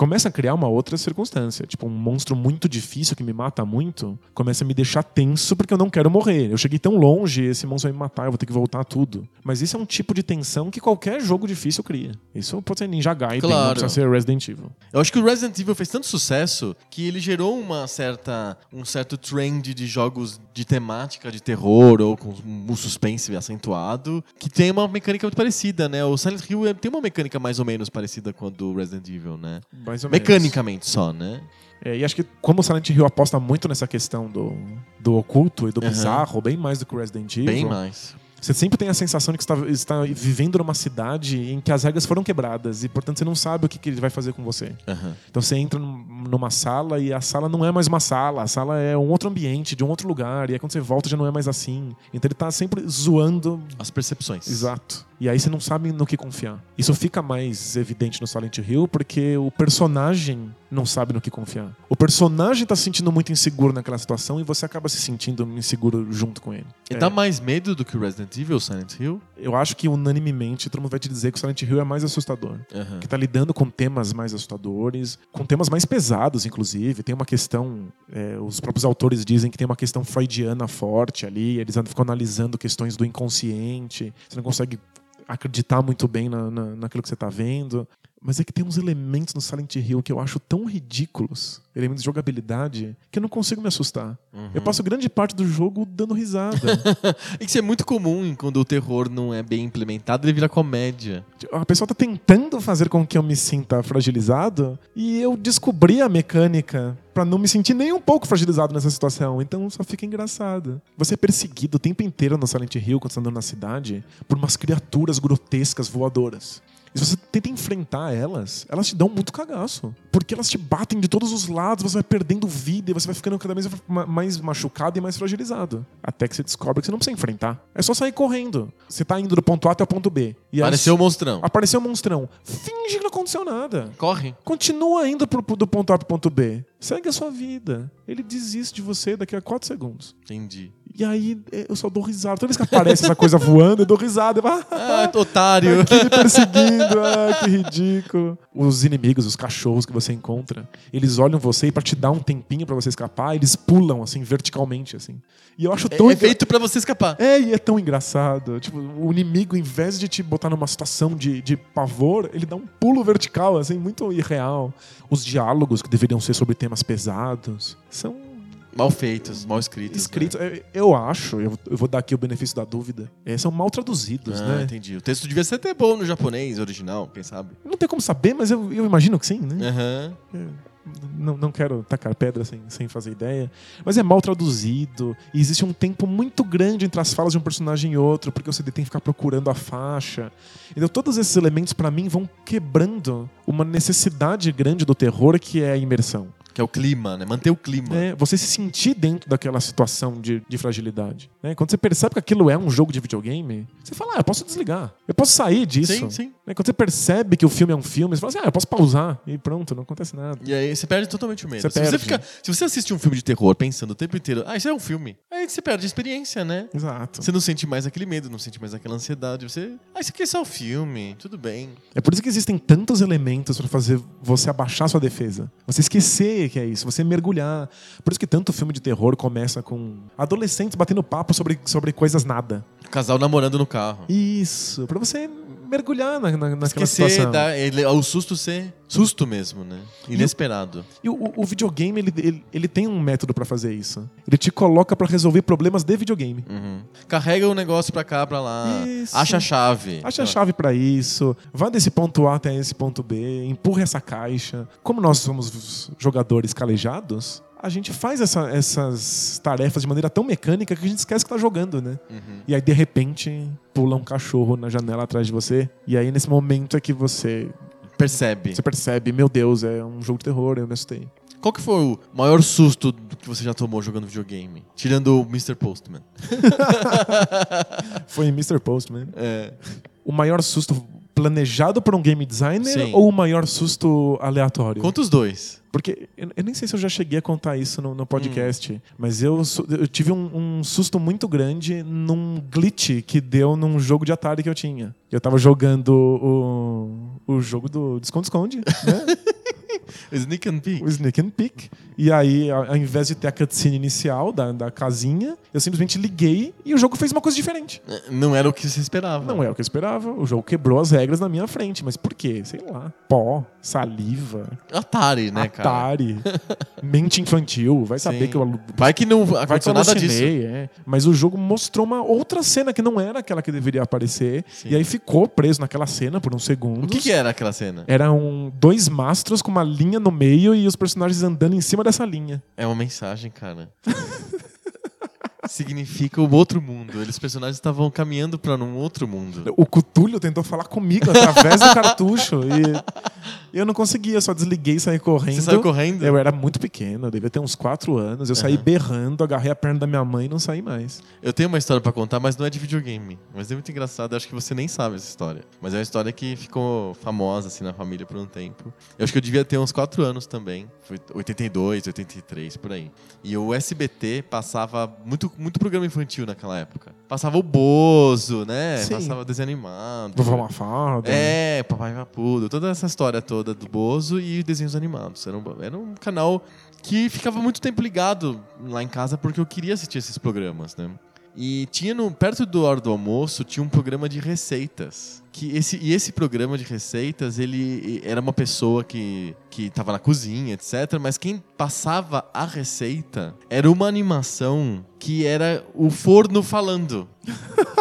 Começa a criar uma outra circunstância. Tipo, um monstro muito difícil que me mata muito, começa a me deixar tenso porque eu não quero morrer. Eu cheguei tão longe, esse monstro vai me matar, eu vou ter que voltar tudo. Mas isso é um tipo de tensão que qualquer jogo difícil cria. Isso pode ser Ninja Gaiden, não Claro. precisa ser Resident Evil. Eu acho que o Resident Evil fez tanto sucesso que ele gerou uma certa, um certo trend de jogos de temática de terror ou com um suspense acentuado, que tem uma mecânica muito parecida, né? O Silent Hill tem uma mecânica mais ou menos parecida com a do Resident Evil, né? Mais ou menos. Mecanicamente só, né? É, e acho que como o Silent Hill aposta muito nessa questão do, do oculto e do Aham. bizarro, bem mais do que o Resident Evil, Bem mais. você sempre tem a sensação de que você está, está vivendo numa cidade em que as regras foram quebradas e, portanto, você não sabe o que, que ele vai fazer com você. Aham. Então você entra num- numa sala e a sala não é mais uma sala, a sala é um outro ambiente, de um outro lugar, e aí quando você volta já não é mais assim. Então ele tá sempre zoando. As percepções. Exato. E aí você não sabe no que confiar. Isso fica mais evidente no Silent Hill porque o personagem não sabe no que confiar. O personagem tá se sentindo muito inseguro naquela situação e você acaba se sentindo inseguro junto com ele. E É. dá mais medo do que o Resident Evil, Silent Hill? Eu acho que unanimemente todo mundo vai te dizer que o Silent Hill é mais assustador. Aham. Que tá lidando com temas mais assustadores, com temas mais pesados, inclusive. Tem uma questão. é, os próprios autores dizem que tem uma questão freudiana forte ali. Eles ficam analisando questões do inconsciente. Você não consegue acreditar muito bem na, na- naquilo que você tá vendo. Mas é que tem uns elementos no Silent Hill que eu acho tão ridículos, elementos de jogabilidade, que eu não consigo me assustar. Eu passo grande parte do jogo dando risada. [laughs] Isso é muito comum quando o terror não é bem implementado, ele vira comédia. a pessoa tá tentando fazer com que eu me sinta fragilizado e eu descobri a mecânica pra não me sentir nem um pouco fragilizado nessa situação. Então só fica engraçado. Você é perseguido o tempo inteiro no Silent Hill, quando você tá andando na cidade, por umas criaturas grotescas voadoras. E se você tenta enfrentar elas, elas te dão muito cagaço. Porque elas te batem de todos os lados, você vai perdendo vida e você vai ficando cada vez ma- mais machucado e mais fragilizado. Até que você descobre que você não precisa enfrentar. É só sair correndo. Você tá indo do ponto A até o ponto B. E aí- Pareceu o monstrão. Apareceu um monstrão. Finge que não aconteceu nada. Corre. Continua indo pro, do ponto A pro ponto B. Segue a sua vida. Ele desiste de você daqui a 4 segundos. Entendi. E aí é, eu só dou risada. Toda vez que aparece essa coisa voando, eu dou risada. Eu falo, [laughs] "Ah, otário. aqui me perseguindo. Ah, que ridículo. Os inimigos, os cachorros que você encontra, eles olham você e pra te dar um tempinho pra você escapar, eles pulam assim, verticalmente, assim. E eu acho tão É engra- feito pra você escapar. é, e é tão engraçado. Tipo, o inimigo, em vez de te botar numa situação de, de pavor, ele dá um pulo vertical, assim, muito irreal. Os diálogos que deveriam ser sobre temas pesados são Mal feitos, mal escritos. escritos. Né? Eu acho, eu, vou dar aqui o benefício da dúvida, é, são mal traduzidos, Ah, né? entendi. O texto devia ser até bom no japonês original, quem sabe? Não tem como saber, mas eu, eu imagino que sim, né? Aham. Não, não quero tacar pedra sem, sem fazer ideia. Mas é mal traduzido. E existe um tempo muito grande entre as falas de um personagem e outro, porque você tem que ficar procurando a faixa. Então, todos esses elementos, pra mim, vão quebrando uma necessidade grande do terror, que é a imersão. É o clima, né? Manter o clima. É, você se sentir dentro daquela situação de, de fragilidade. Né? Quando você percebe que aquilo é um jogo de videogame, você fala, ah, eu posso desligar. Eu posso sair disso. Sim, sim. Né? Quando você percebe que o filme é um filme, você fala assim, ah, eu posso pausar. E pronto, não acontece nada. E aí você perde totalmente o medo. Você se, perde. Você fica, se você assiste um filme de terror pensando o tempo inteiro, ah, isso é um filme, aí você perde a experiência, né? Exato. Você não sente mais aquele medo, não sente mais aquela ansiedade. Você. Ah, isso aqui é só um filme, tudo bem. É por isso que existem tantos elementos pra fazer você abaixar sua defesa. Você esquecer que é isso, você mergulhar. Por isso que tanto filme de terror começa com adolescentes batendo papo sobre, sobre coisas nada. Casal namorando no carro. Isso, pra você mergulhar na, na, naquela Esquecer, situação. ele, o susto ser susto mesmo, né? Inesperado. E o, o- o videogame, ele, ele, ele tem um método pra fazer isso. Ele te coloca pra resolver problemas de videogame. Uhum. Carrega o negócio pra cá, pra lá. Isso. Acha a chave. Acha a chave pra isso, vá desse ponto A até esse ponto B, empurra essa caixa. Como nós somos jogadores calejados, a gente faz essa- essas tarefas de maneira tão mecânica que a gente esquece que tá jogando, né? Uhum. E aí, de repente, pula um cachorro na janela atrás de você. E aí, nesse momento, é que você, Percebe. você percebe: meu Deus, é um jogo de terror, eu me assustei. Qual que foi o maior susto que você já tomou jogando videogame? Tirando o Mr. Postman. [laughs] Foi Mr. Postman. É. O maior susto planejado por um game designer Sim. ou o maior susto aleatório? Conta os dois. Porque eu, eu nem sei se eu já cheguei a contar isso no, no podcast, Hum. mas eu, eu tive um, um susto muito grande num glitch que deu num jogo de Atari que eu tinha. Eu tava jogando o, o jogo do Esconde-Esconde, né? [laughs] Sneak and Peek. o Sneak and Peek. E aí, ao invés de ter a cutscene inicial da, da casinha, eu simplesmente liguei e o jogo fez uma coisa diferente. Não era o que você esperava. Não é o que eu esperava. O jogo quebrou as regras na minha frente. Mas por quê? Sei lá. Pó, saliva, Atari, né, cara? Atari, [laughs] mente infantil. Vai saber Sim. que eu Vai que não aconteceu eu nada disso. é. Mas o jogo mostrou uma outra cena que não era aquela que deveria aparecer. Sim. E aí ficou preso naquela cena por um segundo. O que, que era aquela cena? Eram dois mastros com uma linha no meio e os personagens andando em cima dessa linha. É uma mensagem, cara. [laughs] Significa o outro mundo. Eles, personagens estavam caminhando pra um outro mundo. O Cutulho tentou falar comigo através do cartucho. E Eu não conseguia, eu só desliguei e saí correndo. Você saiu correndo? Eu era muito pequeno, eu devia ter uns 4 anos. Eu saí Aham. berrando, agarrei a perna da minha mãe e não saí mais. Eu tenho uma história pra contar, mas não é de videogame. Mas é muito engraçado, eu acho que você nem sabe essa história. Mas é uma história que ficou famosa assim na família por um tempo. Eu acho que eu devia ter uns 4 anos também. Foi 82, 83, por aí. E o SBT passava muito, muito programa infantil naquela época. Passava o Bozo, né? Sim. Passava desenho animado. Vovó Mafalda. É, Papai Papudo, toda essa história toda do Bozo e desenhos animados. Era um, era um canal que ficava muito tempo ligado lá em casa porque eu queria assistir esses programas, né? E tinha no, perto do hora do almoço tinha um programa de receitas. Que esse, e esse programa de receitas, ele era uma pessoa que, que tava na cozinha, etc. Mas quem passava a receita era uma animação que era o forno falando. [laughs]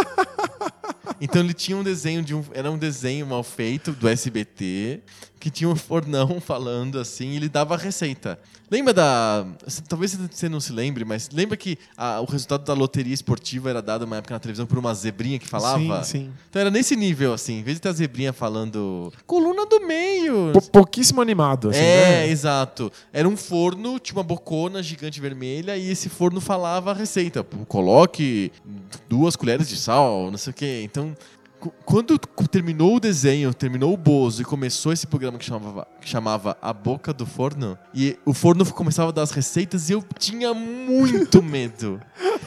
Então ele tinha um desenho de um. Era um desenho mal feito do SBT, que tinha um fornão [laughs] falando assim, e ele dava a receita. Lembra da. Talvez você não se lembre, mas lembra que a- o resultado da loteria esportiva era dado uma época na televisão por uma zebrinha que falava? Sim, sim. Então era nesse nível, assim, em vez de ter a zebrinha falando. Coluna do meio! Pou- pouquíssimo animado, assim, é, né? exato. Era um forno, tinha uma bocona gigante vermelha e esse forno falava a receita. Coloque duas colheres de sal, não sei o quê. Então, quando terminou o desenho, terminou o Bozo e começou esse programa que chamava, que chamava A Boca do Forno, e o forno começava a dar as receitas e eu tinha muito [laughs] medo.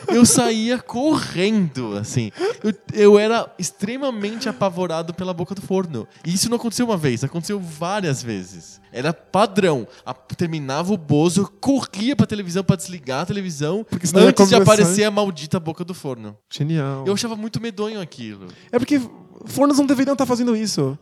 Eu saía correndo, assim. Eu, eu era extremamente apavorado pela boca do forno. E isso não aconteceu uma vez, aconteceu várias vezes. Era padrão. A- terminava o Bozo, corria pra televisão pra desligar a televisão antes de aparecer a maldita boca do forno. Genial. Eu achava muito medonho aquilo. É porque fornos não deveriam estar fazendo isso.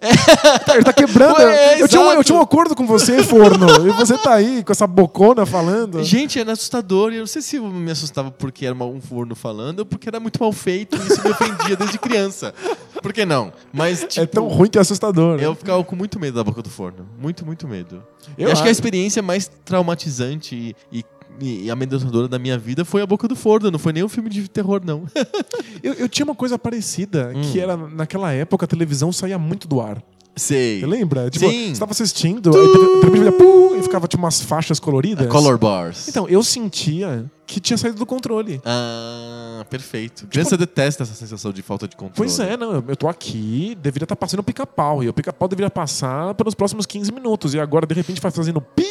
Tá, ele tá quebrando. É, eu, tinha um, eu tinha um acordo com você, forno. e você tá aí com essa bocona falando. Gente, era assustador. E eu não sei se eu me assustava porque era um forno falando ou porque era muito mal feito e isso me ofendia desde criança. Por que não? Mas, tipo, é tão ruim que é assustador. né? Eu ficava com muito medo da boca do forno. Muito, muito medo. Eu Eu acho que a acho. experiência mais traumatizante e, e, e amedrontadora da minha vida foi a boca do forno. Não foi nem um filme de terror, não. [laughs] Eu, eu tinha uma coisa parecida, Hum. que era, naquela época, a televisão saía muito do ar. Sei. Você lembra? Tipo, Sim. você tava assistindo, aí e ficava tipo umas faixas coloridas. Color bars. Então, eu sentia que tinha saído do controle. Ah, perfeito. Criança detesta essa sensação de falta de controle. Pois é, não, eu- tô aqui, deveria estar passando o pica-pau. E o pica-pau deveria passar pelos próximos 15 minutos. E agora, de repente, vai fazendo pi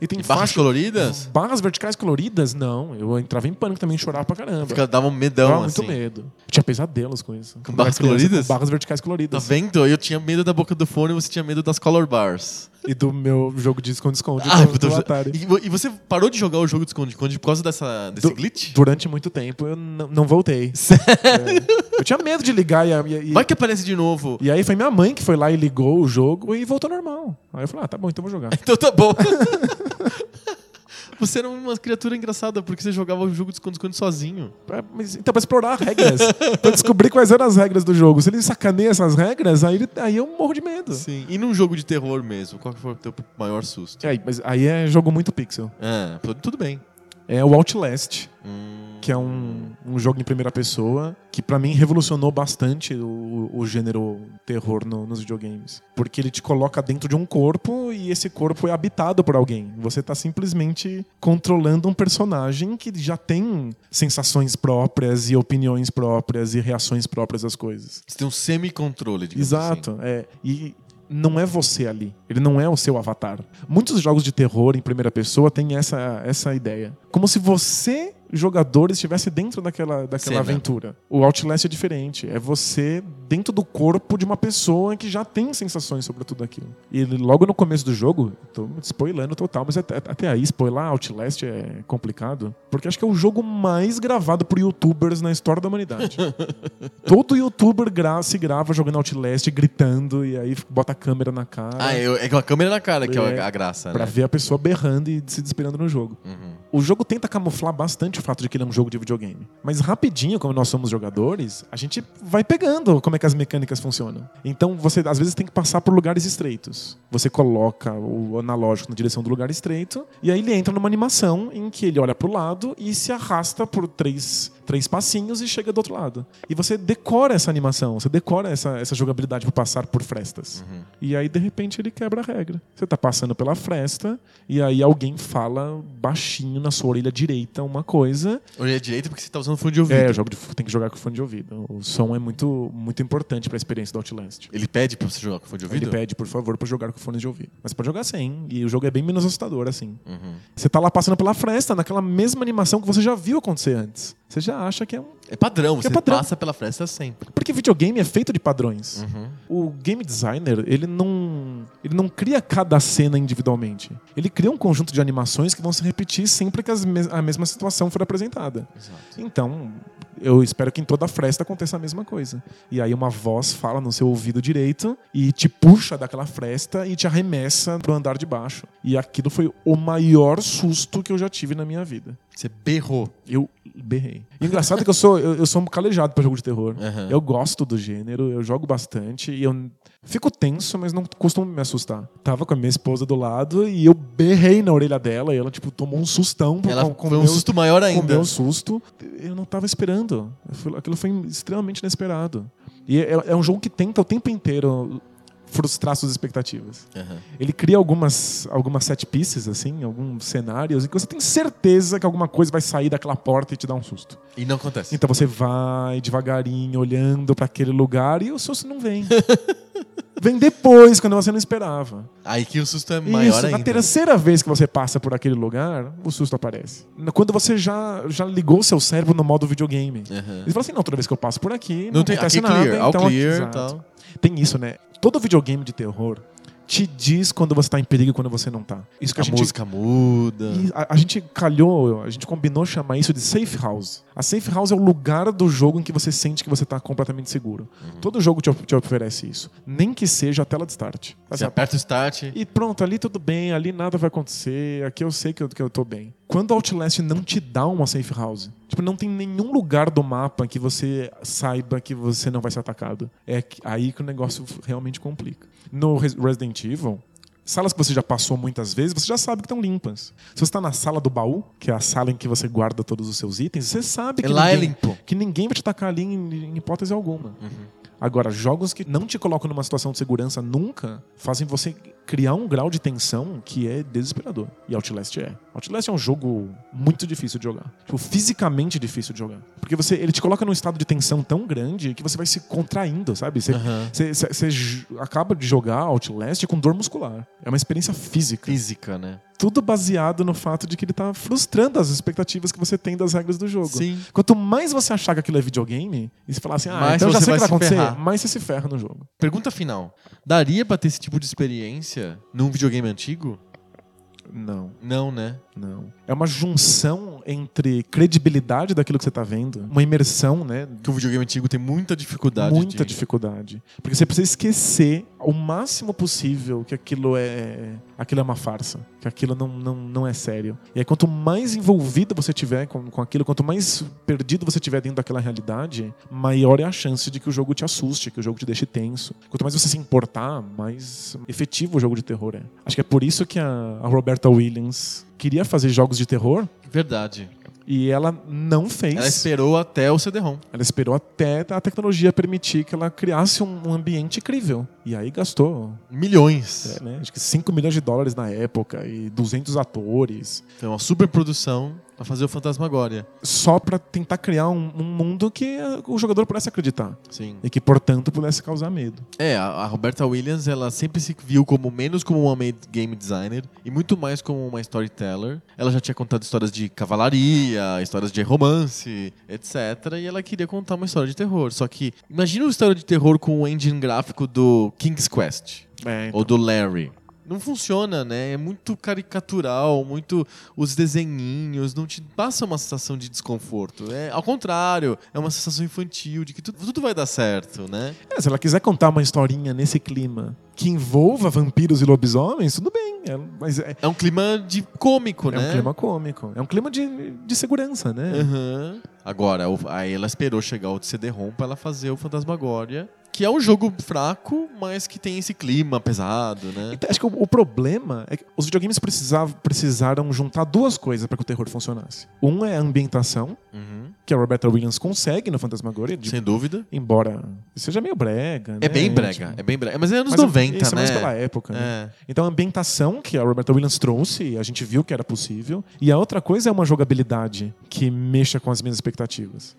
e tem E barras faixa- coloridas? Barras verticais coloridas? Não. Eu entrava em pânico também, chorava pra caramba. Fica, dava um medão, Dava assim. muito medo. Eu tinha pesadelos com isso. Com barras coloridas? Com barras verticais Tá coloridas. vendo? Eu tinha medo da boca do fone e você tinha medo das color bars. E do meu jogo de esconde-esconde Ah, do, do Atari. e, vo- e você parou de jogar o jogo de esconde-esconde por causa dessa, desse Du- glitch? Durante muito tempo eu não, voltei. [laughs] É. Eu tinha medo de ligar e, e, Vai que aparece de novo. e aí foi minha mãe que foi lá e ligou o jogo e voltou normal. Aí eu falei, ah, tá bom, então vou jogar. [laughs] Então tá bom. [laughs] Você era uma criatura engraçada porque você jogava o jogo de esconde-esconde sozinho. Pra- mas, então, pra explorar regras. [laughs] pra descobrir quais eram as regras do jogo. Se ele sacaneia essas regras, aí, ele- aí eu morro de medo. Sim. E num jogo de terror mesmo, qual que foi o teu maior susto? Aí, mas aí é jogo muito pixel. Pô, tudo bem. É o Outlast, Hum, que é um, um jogo em primeira pessoa que pra mim revolucionou bastante o, o gênero terror no- nos videogames. Porque ele te coloca dentro de um corpo e esse corpo é habitado por alguém. Você tá simplesmente controlando um personagem que já tem sensações próprias e opiniões próprias e reações próprias às coisas. você tem um semi-controle, digamos assim. Exato, é. E não é você ali. Ele não é o seu avatar. Muitos jogos de terror em primeira pessoa têm essa, essa ideia. Como se você, jogador, estivesse dentro daquela, daquela Cena. aventura. O Outlast é diferente. É você dentro do corpo de uma pessoa que já tem sensações sobre tudo aquilo. E logo no começo do jogo, tô spoilando total, mas até, até aí, spoiler Outlast é complicado. Porque acho que é o jogo mais gravado por youtubers na história da humanidade. [laughs] Todo youtuber gra se grava jogando Outlast, gritando, e aí bota a câmera na cara Ah, eu- é com a câmera na cara que é, É, a graça, pra né? ver a pessoa berrando e se desesperando no jogo. Uhum. O jogo tenta camuflar bastante o fato de que ele é um jogo de videogame. Mas rapidinho, como nós somos jogadores, a gente vai pegando como é que as mecânicas funcionam. Então você às vezes tem que passar por lugares estreitos. Você coloca o analógico na direção do lugar estreito e aí ele entra numa animação em que ele olha pro lado e se arrasta por três, três passinhos e chega do outro lado. E você decora essa animação, você decora essa, essa jogabilidade por passar por frestas. E aí, de repente, ele quebra a regra. Você tá passando pela fresta e aí alguém fala baixinho na sua orelha direita uma coisa. Orelha direita porque você tá usando fone de ouvido. É, o jogo de- tem que jogar com fone de ouvido. O som é muito, muito importante pra experiência do Outlast. Ele pede pra você jogar com fone de ouvido? Ele pede, por favor, pra jogar com fone de ouvido. Mas pode jogar sem. E o jogo é bem menos assustador, assim. Uhum. Você tá lá passando pela fresta, naquela mesma animação que você já viu acontecer antes. Você já acha que é um. É padrão, Que você é padrão. passa pela fresta sempre. Porque videogame é feito de padrões. Uhum. O game designer, ele não, ele não cria cada cena individualmente. Ele cria um conjunto de animações que vão se repetir sempre que mes- a mesma situação for apresentada. Exato. Então, eu espero que em toda fresta aconteça a mesma coisa. E aí uma voz fala no seu ouvido direito e te puxa daquela fresta e te arremessa pro andar de baixo. E aquilo foi o maior susto que eu já tive na minha vida. Você berrou. Eu berrei. E o engraçado é que eu sou, eu, eu sou um calejado pra jogo de terror. Aham. Eu gosto do gênero, eu jogo bastante e eu fico tenso, mas não costumo me assustar. Tava com a minha esposa do lado e eu berrei na orelha dela e ela, tipo, tomou um sustão Ela com, com foi um meu- susto maior com ainda. meu susto. Eu não tava esperando. Aquilo foi extremamente inesperado. E é, é um jogo que tenta o tempo inteiro frustrar suas expectativas. Aham. Ele cria algumas, algumas set pieces, assim, alguns cenários, em que você tem certeza que alguma coisa vai sair daquela porta e te dar um susto. E não acontece. Então você vai devagarinho, olhando pra aquele lugar e o susto não vem. [laughs] vem depois, quando você não esperava. Aí que o susto é maior Isso, ainda. na terceira vez que você passa por aquele lugar, o susto aparece. Quando você já, já ligou seu cérebro no modo videogame. Aham. Ele fala assim, não, toda vez que eu passo por aqui, não, Não tem acontece aqui nada. clear, então, clear e tal. Tem isso, né? Todo videogame de terror te diz quando você tá em perigo e quando você não tá. Isso que A, a, gente música muda. a, a gente calhou, a gente combinou chamar isso de safe house. A safe house é o lugar do jogo em que você sente que você tá completamente seguro. Uhum. Todo jogo te, te oferece isso. Nem que seja a tela de start. Você aperta o start. E pronto, ali tudo bem, ali nada vai acontecer, aqui eu sei que eu, que eu tô bem. Quando o Outlast não te dá uma safe house, tipo, não tem nenhum lugar do mapa que você saiba que você não vai ser atacado. É que- aí que o negócio realmente complica. No Res- Resident Evil, salas que você já passou muitas vezes, você já sabe que estão limpas. Se você está na sala do baú, que é a sala em que você guarda todos os seus itens, você sabe que, Lá é ninguém, limpo. que ninguém vai te atacar ali em, em hipótese alguma. Agora, jogos que não te colocam numa situação de segurança nunca fazem você criar um grau de tensão que é desesperador. E Outlast é. Outlast é um jogo muito difícil de jogar. Tipo, fisicamente difícil de jogar. Porque você, ele te coloca num estado de tensão tão grande que você vai se contraindo, sabe? Você, Aham. você, você- você acaba de jogar Outlast com dor muscular. É uma experiência física. Física, né? Tudo baseado no fato de que ele tá frustrando as expectativas que você tem das regras do jogo. Sim. Quanto mais você achar que aquilo é videogame, e você falar assim, ah, Mais então já sei o que vai vai se acontecer, ferrar. mais você se ferra no jogo. Pergunta final. Daria pra ter esse tipo de experiência num videogame antigo? Não, Não, né? Não. É uma junção entre credibilidade daquilo que você tá vendo, uma imersão, né? Que o videogame antigo tem muita dificuldade. Muita de... dificuldade. Porque você precisa esquecer o máximo possível que aquilo é, aquilo é uma farsa, que aquilo não, não, não é sério. E aí, quanto mais envolvido você tiver com, com aquilo, quanto mais perdido você tiver dentro daquela realidade, maior é a chance de que o jogo te assuste, que o jogo te deixe tenso. Quanto mais você se importar, mais efetivo o jogo de terror é. Acho que é por isso que a, a Roberta Williams queria fazer jogos de terror Verdade. e ela não fez. Ela esperou até o CD-ROM. Ela esperou até a tecnologia permitir que ela criasse um ambiente incrível. E aí gastou, Milhões. é, né, acho que 5 milhões de dólares na época e 200 atores. Foi uma super produção pra fazer o Fantasmagória. Só pra tentar criar um, um mundo que o jogador pudesse acreditar. Sim. E que, portanto, pudesse causar medo. É, a, a Roberta Williams, ela sempre se viu como menos como uma game designer e muito mais como uma storyteller. Ela já tinha contado histórias de cavalaria, histórias de romance, etc. E ela queria contar uma história de terror. Só que imagina uma história de terror com o engine gráfico do King's Quest É, então, ou do Larry. Não funciona, né? É muito caricatural, muito os desenhinhos, não te passa uma sensação de desconforto. É ao contrário, é uma sensação infantil de que tudo, tudo vai dar certo, né? é, se ela quiser contar uma historinha nesse clima que envolva vampiros e lobisomens, tudo bem. é- mas é, É um clima de cômico, é né? um clima cômico. É um clima de, de segurança, né? Aham. Agora, aí ela esperou chegar o CD-ROM pra ela fazer o Fantasmagória, que é um jogo fraco, mas que tem esse clima pesado, né? Então, acho que o, o problema é que os videogames precisavam, precisaram juntar duas coisas para que o terror funcionasse. Um é a ambientação, Uhum. que a Roberta Williams consegue no Fantasmagoria, de- Sem dúvida. embora seja meio brega. É né? bem brega, Tipo, é bem brega. Mas é anos mas 90, isso é né? mais pela época, né? É. Então a ambientação que a Roberta Williams trouxe, a gente viu que era possível. E a outra coisa é uma jogabilidade que mexa com as minhas expectativas.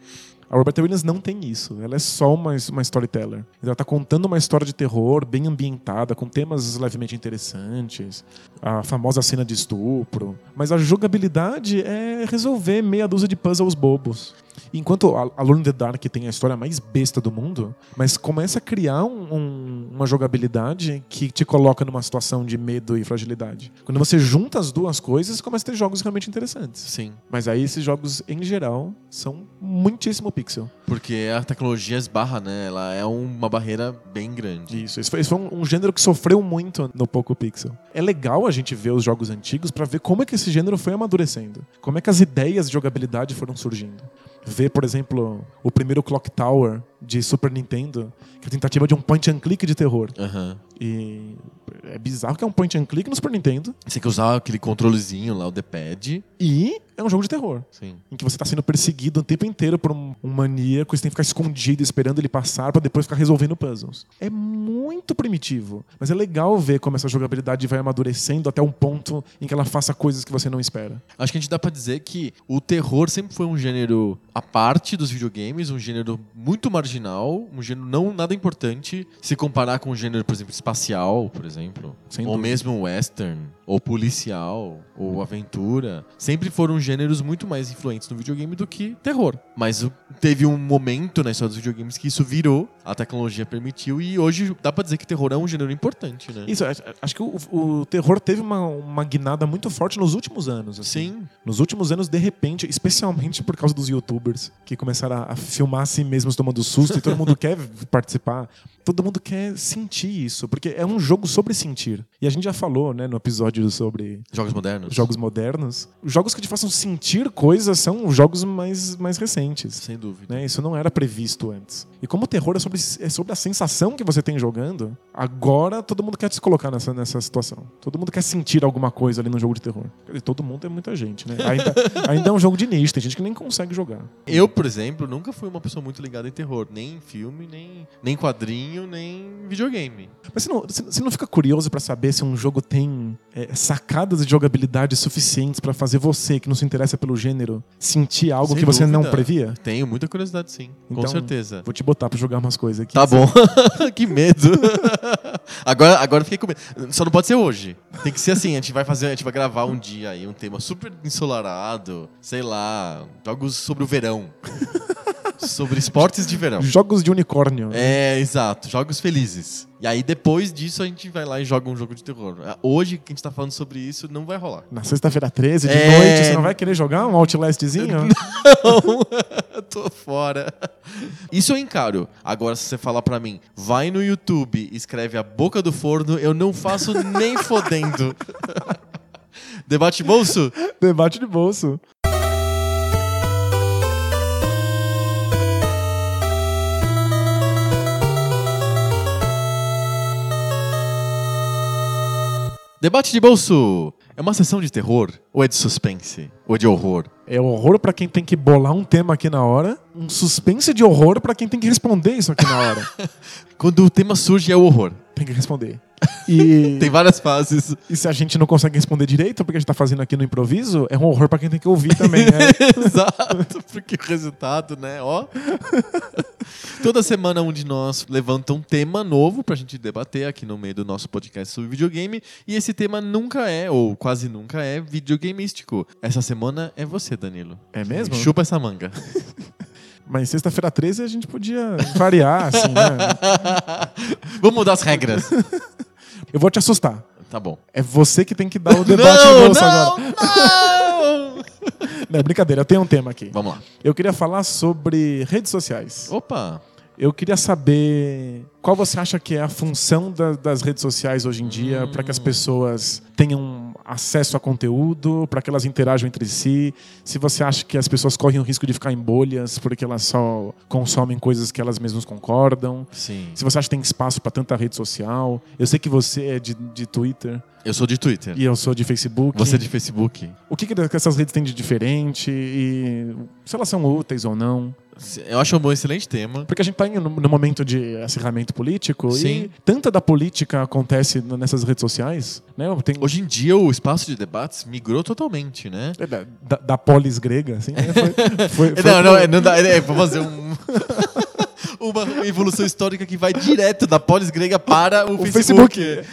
A Roberta Williams não tem isso. Ela é só uma, uma storyteller. Ela tá contando uma história de terror bem ambientada, com temas levemente interessantes. A famosa cena de estupro. Mas a jogabilidade é resolver meia dúzia de puzzles bobos. Enquanto a Alone in the Dark tem a história mais besta do mundo, mas começa a criar um- um- uma jogabilidade que te coloca numa situação de medo e fragilidade. Quando você junta as duas coisas, começa a ter jogos realmente interessantes. Sim. Mas aí esses jogos, em geral, são muitíssimo pixel. Porque a tecnologia esbarra, né? Ela é uma barreira bem grande. Isso, esse foi, esse foi um, um gênero que sofreu muito no pouco pixel. É legal a gente ver os jogos antigos pra ver como é que esse gênero foi amadurecendo. Como é que as ideias de jogabilidade foram surgindo. Ver, por exemplo, o primeiro Clock Tower de Super Nintendo, que é a tentativa de um point and click de terror. Aham. E é bizarro que é um point and click no Super Nintendo Você tem que usar aquele controlezinho lá, o D-pad. e é um jogo de terror. Sim. Em que você tá sendo perseguido o tempo inteiro por um, um maníaco, você tem que ficar escondido esperando ele passar pra depois ficar resolvendo puzzles. É muito primitivo, mas é legal ver como essa jogabilidade vai amadurecendo até um ponto em que ela faça coisas que você não espera. Acho que a gente dá pra dizer que o terror sempre foi um gênero à parte dos videogames, um gênero muito marginal, um gênero não nada importante se comparar com um gênero, por exemplo, espacial, por exemplo, Sem ou dúvida. mesmo western, ou policial, ou aventura. Sempre foram gêneros muito mais influentes no videogame do que terror. Mas teve um momento na história dos videogames que isso virou, a tecnologia permitiu e hoje dá pra dizer que terror é um gênero importante, né? Isso, acho- acho que o, o terror teve uma, uma guinada muito forte nos últimos anos. assim. Sim. Nos últimos anos, de repente, especialmente por causa dos youtubers que começaram a, a filmar a si mesmos tomando susto e todo mundo quer participar. Todo mundo quer sentir isso, porque é um jogo sobre sentir. E a gente já falou, né, no episódio sobre Jogos modernos. jogos modernos. Os jogos que te façam sentir coisas são os jogos mais, mais recentes. Sem dúvida. Né? Isso não era previsto antes. E como o terror é sobre, é sobre a sensação que você tem jogando, agora todo mundo quer se colocar nessa, nessa situação. Todo mundo quer sentir alguma coisa ali no jogo de terror. Dizer, todo mundo é muita gente, né? Ainda, [laughs] ainda é um jogo de nicho, tem gente que nem consegue jogar. Eu, por exemplo, nunca fui uma pessoa muito ligada em terror. Nem em filme, nem, nem quadrinho, nem videogame. Mas você não, você- não fica curioso pra saber se um jogo tem é, sacadas de jogabilidade suficientes pra fazer você, que não se interessa pelo gênero, sentir algo Sem que você não previa? Tenho muita curiosidade, sim. com Então, certeza. Vou te botar pra jogar umas coisas aqui. Tá bom. [laughs] que medo. [laughs] agora, agora fiquei com medo. Só não pode ser hoje. Tem que ser assim, a gente vai fazer, a gente vai gravar um dia aí um tema super ensolarado, sei lá, jogos sobre o verão. [laughs] sobre esportes de verão. Jogos de unicórnio. É, exato, jogos felizes. E aí depois disso a gente vai lá e joga um jogo de terror. Hoje que a gente tá falando sobre isso não vai rolar. Na sexta-feira 13, de É. noite, você não vai querer jogar um Outlastzinho? [laughs] Não, tô fora. Isso eu encaro. Agora, se você falar pra mim, vai no YouTube, escreve a boca do forno, eu não faço nem fodendo. [laughs] Debate bolso? Debate de bolso. Debate de bolso é uma sessão de terror? Ou é de suspense? Ou é de horror? É horror pra quem tem que bolar um tema aqui na hora, um suspense de horror pra quem tem que responder isso aqui na hora. [laughs] Quando o tema surge é o horror. tem que responder. E, [laughs] Tem várias fases. e se a gente não consegue responder direito, porque a gente tá fazendo aqui no improviso, é um horror pra quem tem que ouvir também, né? [laughs] Exato, porque o resultado, né? Ó. Toda semana um de nós levanta um tema novo pra gente debater aqui no meio do nosso podcast sobre videogame. E esse tema nunca é, ou quase nunca é, videogameístico. Essa semana é você, Danilo. É mesmo? Chupa essa manga. [laughs] Mas sexta-feira 13 a gente podia variar, assim, né? Vamos mudar as regras. Eu vou te assustar. Tá bom. É você que tem que dar o [laughs] debate não, no não, agora. não! [laughs] Não, é brincadeira, eu tenho um tema aqui. Vamos lá. Eu queria falar sobre redes sociais. Opa! Eu queria saber qual você acha que é a função da, das redes sociais hoje em dia Hum. para que as pessoas tenham acesso a conteúdo, para que elas interajam entre si. Se você acha que as pessoas correm o risco de ficar em bolhas porque elas só consomem coisas que elas mesmas concordam. Sim. Se você acha que tem espaço para tanta rede social. Eu sei que você é de, de Twitter Eu sou de Twitter. e eu sou de Facebook. Você é de Facebook. O que, que essas redes têm de diferente e se elas são úteis ou não? Eu acho um excelente tema. Porque a gente está no, no momento de acirramento político Sim. e tanta da política acontece nessas redes sociais, né? Tem, Hoje em dia, o espaço de debates migrou totalmente, né? é da, da, da polis grega, assim, né? foi, foi, [laughs] foi não, não, é, não dá. É, é pra fazer um. [laughs] uma evolução histórica que vai direto da polis grega para o, o Facebook. Facebook.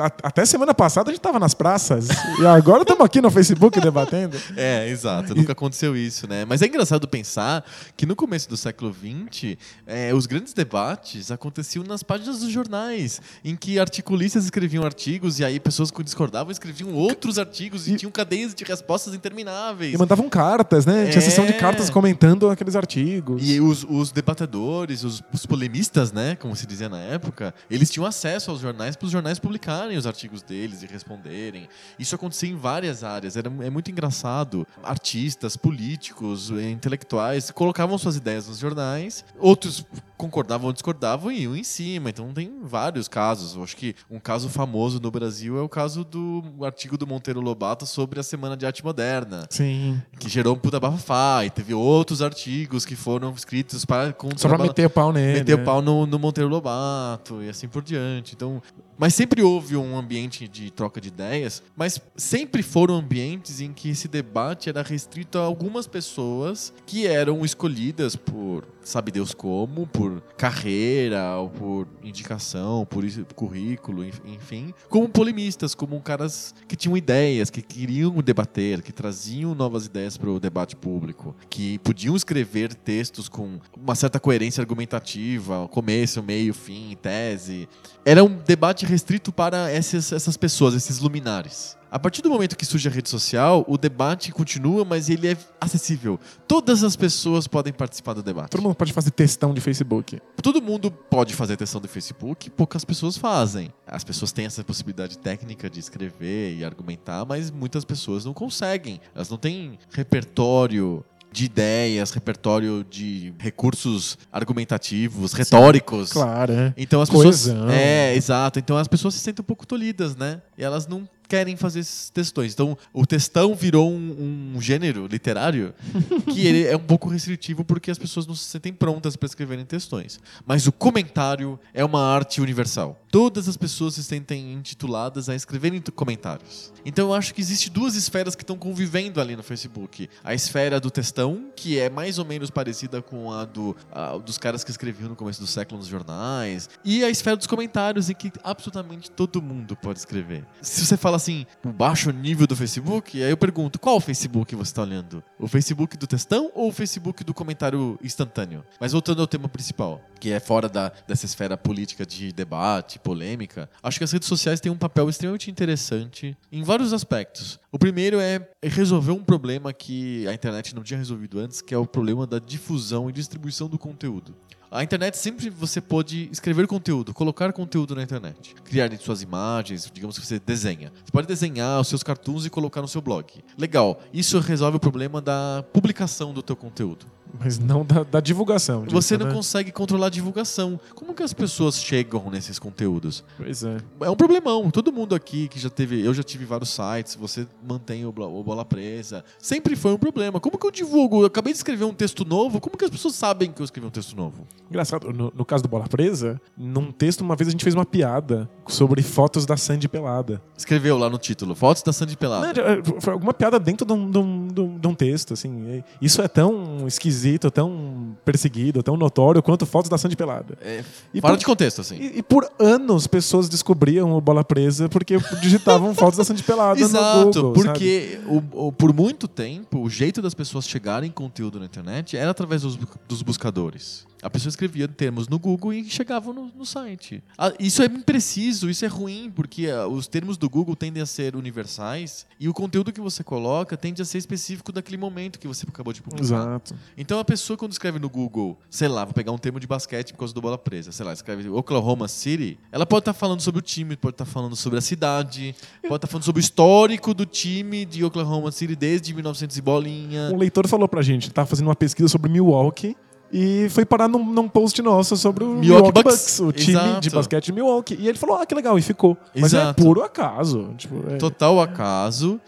A- Até semana passada a gente estava nas praças e agora estamos aqui no Facebook debatendo. [laughs] É, exato. Nunca aconteceu isso, né? Mas é engraçado pensar que no começo do século XX, é, os grandes debates aconteciam nas páginas dos jornais, em que articulistas escreviam artigos e aí pessoas que discordavam escreviam outros artigos e, E- tinham cadeias de respostas intermináveis. E mandavam cartas, né? Tinha sessão de É. cartas comentando aqueles artigos. E os, os debatedores, os, os polemistas, né, como se dizia na época, eles tinham acesso aos jornais para os jornais publicarem os artigos deles e responderem. Isso acontecia em várias áreas. Era, é muito engraçado. Artistas, políticos, eh, intelectuais colocavam suas ideias nos jornais, outros concordavam ou discordavam e iam em cima. Então tem vários casos. Eu acho que um caso famoso no Brasil é o caso do artigo do Monteiro Lobato sobre a Semana de Arte Moderna Sim. que gerou um puta bafafá e teve outros artigos que foram escritos para contra Só pra meter pau nele. meter né? pau no, no Monteiro Lobato e assim por diante. Então, mas sempre houve um ambiente de troca de ideias, mas sempre foram ambientes em que esse debate era restrito a algumas pessoas que eram escolhidas por sabe Deus como, por carreira, ou por indicação, por currículo, enf- enfim, como polemistas, como caras que tinham ideias, que queriam debater, que traziam novas ideias para o debate público, que podiam escrever textos com uma certa coerência argumentativa, começo, meio, fim, tese. Era um debate restrito para essas, essas pessoas, esses luminares. A partir do momento que surge a rede social, o debate continua, mas ele é acessível. Todas as pessoas podem participar do debate. Todo mundo pode fazer textão de Facebook. Todo mundo pode fazer testão do Facebook, poucas pessoas fazem. As pessoas têm essa possibilidade técnica de escrever e argumentar, mas muitas pessoas não conseguem. Elas não têm repertório de ideias, repertório de recursos argumentativos, retóricos. Claro, é. Então as pessoas. Coesão. É, exato. Então as pessoas se sentem um pouco tolhidas, né? E elas não querem fazer esses textões. Então o textão virou um, um gênero literário [laughs] que ele é um pouco restritivo porque as pessoas não se sentem prontas para escreverem textões. Mas o comentário é uma arte universal. Todas as pessoas se sentem intituladas a escreverem comentários. Então eu acho que existe duas esferas que estão convivendo ali no Facebook. A esfera do textão, que é mais ou menos parecida com a, do, a dos caras que escreviam no começo do século nos jornais, e a esfera dos comentários, em que absolutamente todo mundo pode escrever. Se você fala assim, o baixo nível do Facebook, aí eu pergunto, qual Facebook você está olhando? O Facebook do textão ou o Facebook do comentário instantâneo? Mas voltando ao tema principal, que é fora da, dessa esfera política de debate, polêmica, acho que as redes sociais têm um papel extremamente interessante em vários aspectos. O primeiro é resolver um problema que a internet não tinha resolvido antes, que é o problema da difusão e distribuição do conteúdo. A internet sempre você pode escrever conteúdo, colocar conteúdo na internet, criar suas imagens, digamos que você desenha. Você pode desenhar os seus cartoons e colocar no seu blog. Legal. Isso resolve o problema da publicação do teu conteúdo. Mas não da, da divulgação. disso, Você não né? consegue controlar a divulgação. Como que as pessoas chegam nesses conteúdos? Pois é. É um problemão. Todo mundo aqui que já teve. Eu já tive vários sites, você mantém o, o Bola Presa. Sempre foi um problema. Como que eu divulgo? Eu acabei de escrever um texto novo. Como que as pessoas sabem que eu escrevi um texto novo? Engraçado, no, no caso do Bola Presa, num texto, uma vez a gente fez uma piada sobre fotos da Sandy pelada. Escreveu lá no título: Fotos da Sandy Não, Pelada. é, foi alguma piada dentro de um, de um- de um- texto, assim. Isso é tão esquisito, tão perseguido, tão notório quanto fotos da Sandy pelada. É, E fora por- de contexto, assim. E, e por anos pessoas descobriam o Bola Presa porque digitavam [laughs] fotos da Sandy pelada no Exato, Google, porque o- o- por muito tempo o jeito das pessoas chegarem em conteúdo na internet era através dos, dos buscadores. A pessoa escrevia termos no Google e chegavam no, no site. Ah, isso é impreciso, isso é ruim, porque ah, os termos do Google tendem a ser universais e o conteúdo que você coloca tende a ser específico daquele momento que você acabou de publicar. Exato. Então a pessoa quando escreve no Google, sei lá, vou pegar um termo de basquete por causa do bola presa, sei lá, escreve Oklahoma City, ela pode estar falando sobre o time, pode estar falando sobre a cidade, pode estar falando sobre o histórico do time de Oklahoma City desde 1900 e bolinha. Um leitor falou pra gente, tava fazendo uma pesquisa sobre Milwaukee e foi parar num, num post nosso sobre o Milwaukee Milwaukee, Bucks. Bucks, o time Exato. de basquete de Milwaukee. E ele falou, ah, que legal, e ficou. Mas Exato. é puro acaso. Tipo, é- Total acaso.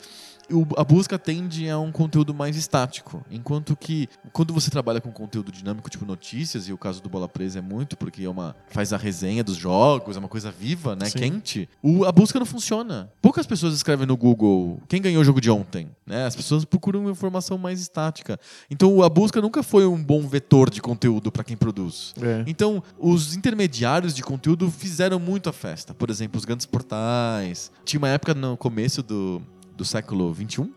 A busca tende a um conteúdo mais estático. Enquanto que, quando você trabalha com conteúdo dinâmico, tipo notícias, e o caso do Bola Presa é muito, porque é uma, faz a resenha dos jogos, é uma coisa viva, né? Sim. Quente. O- a busca não funciona. Poucas pessoas escrevem no Google quem ganhou o jogo de ontem. Né? As pessoas procuram uma informação mais estática. Então a busca nunca foi um bom vetor de conteúdo para quem produz. é. Então, os intermediários de conteúdo fizeram muito a festa. Por exemplo, os grandes portais. Tinha uma época no começo do, do século XXI.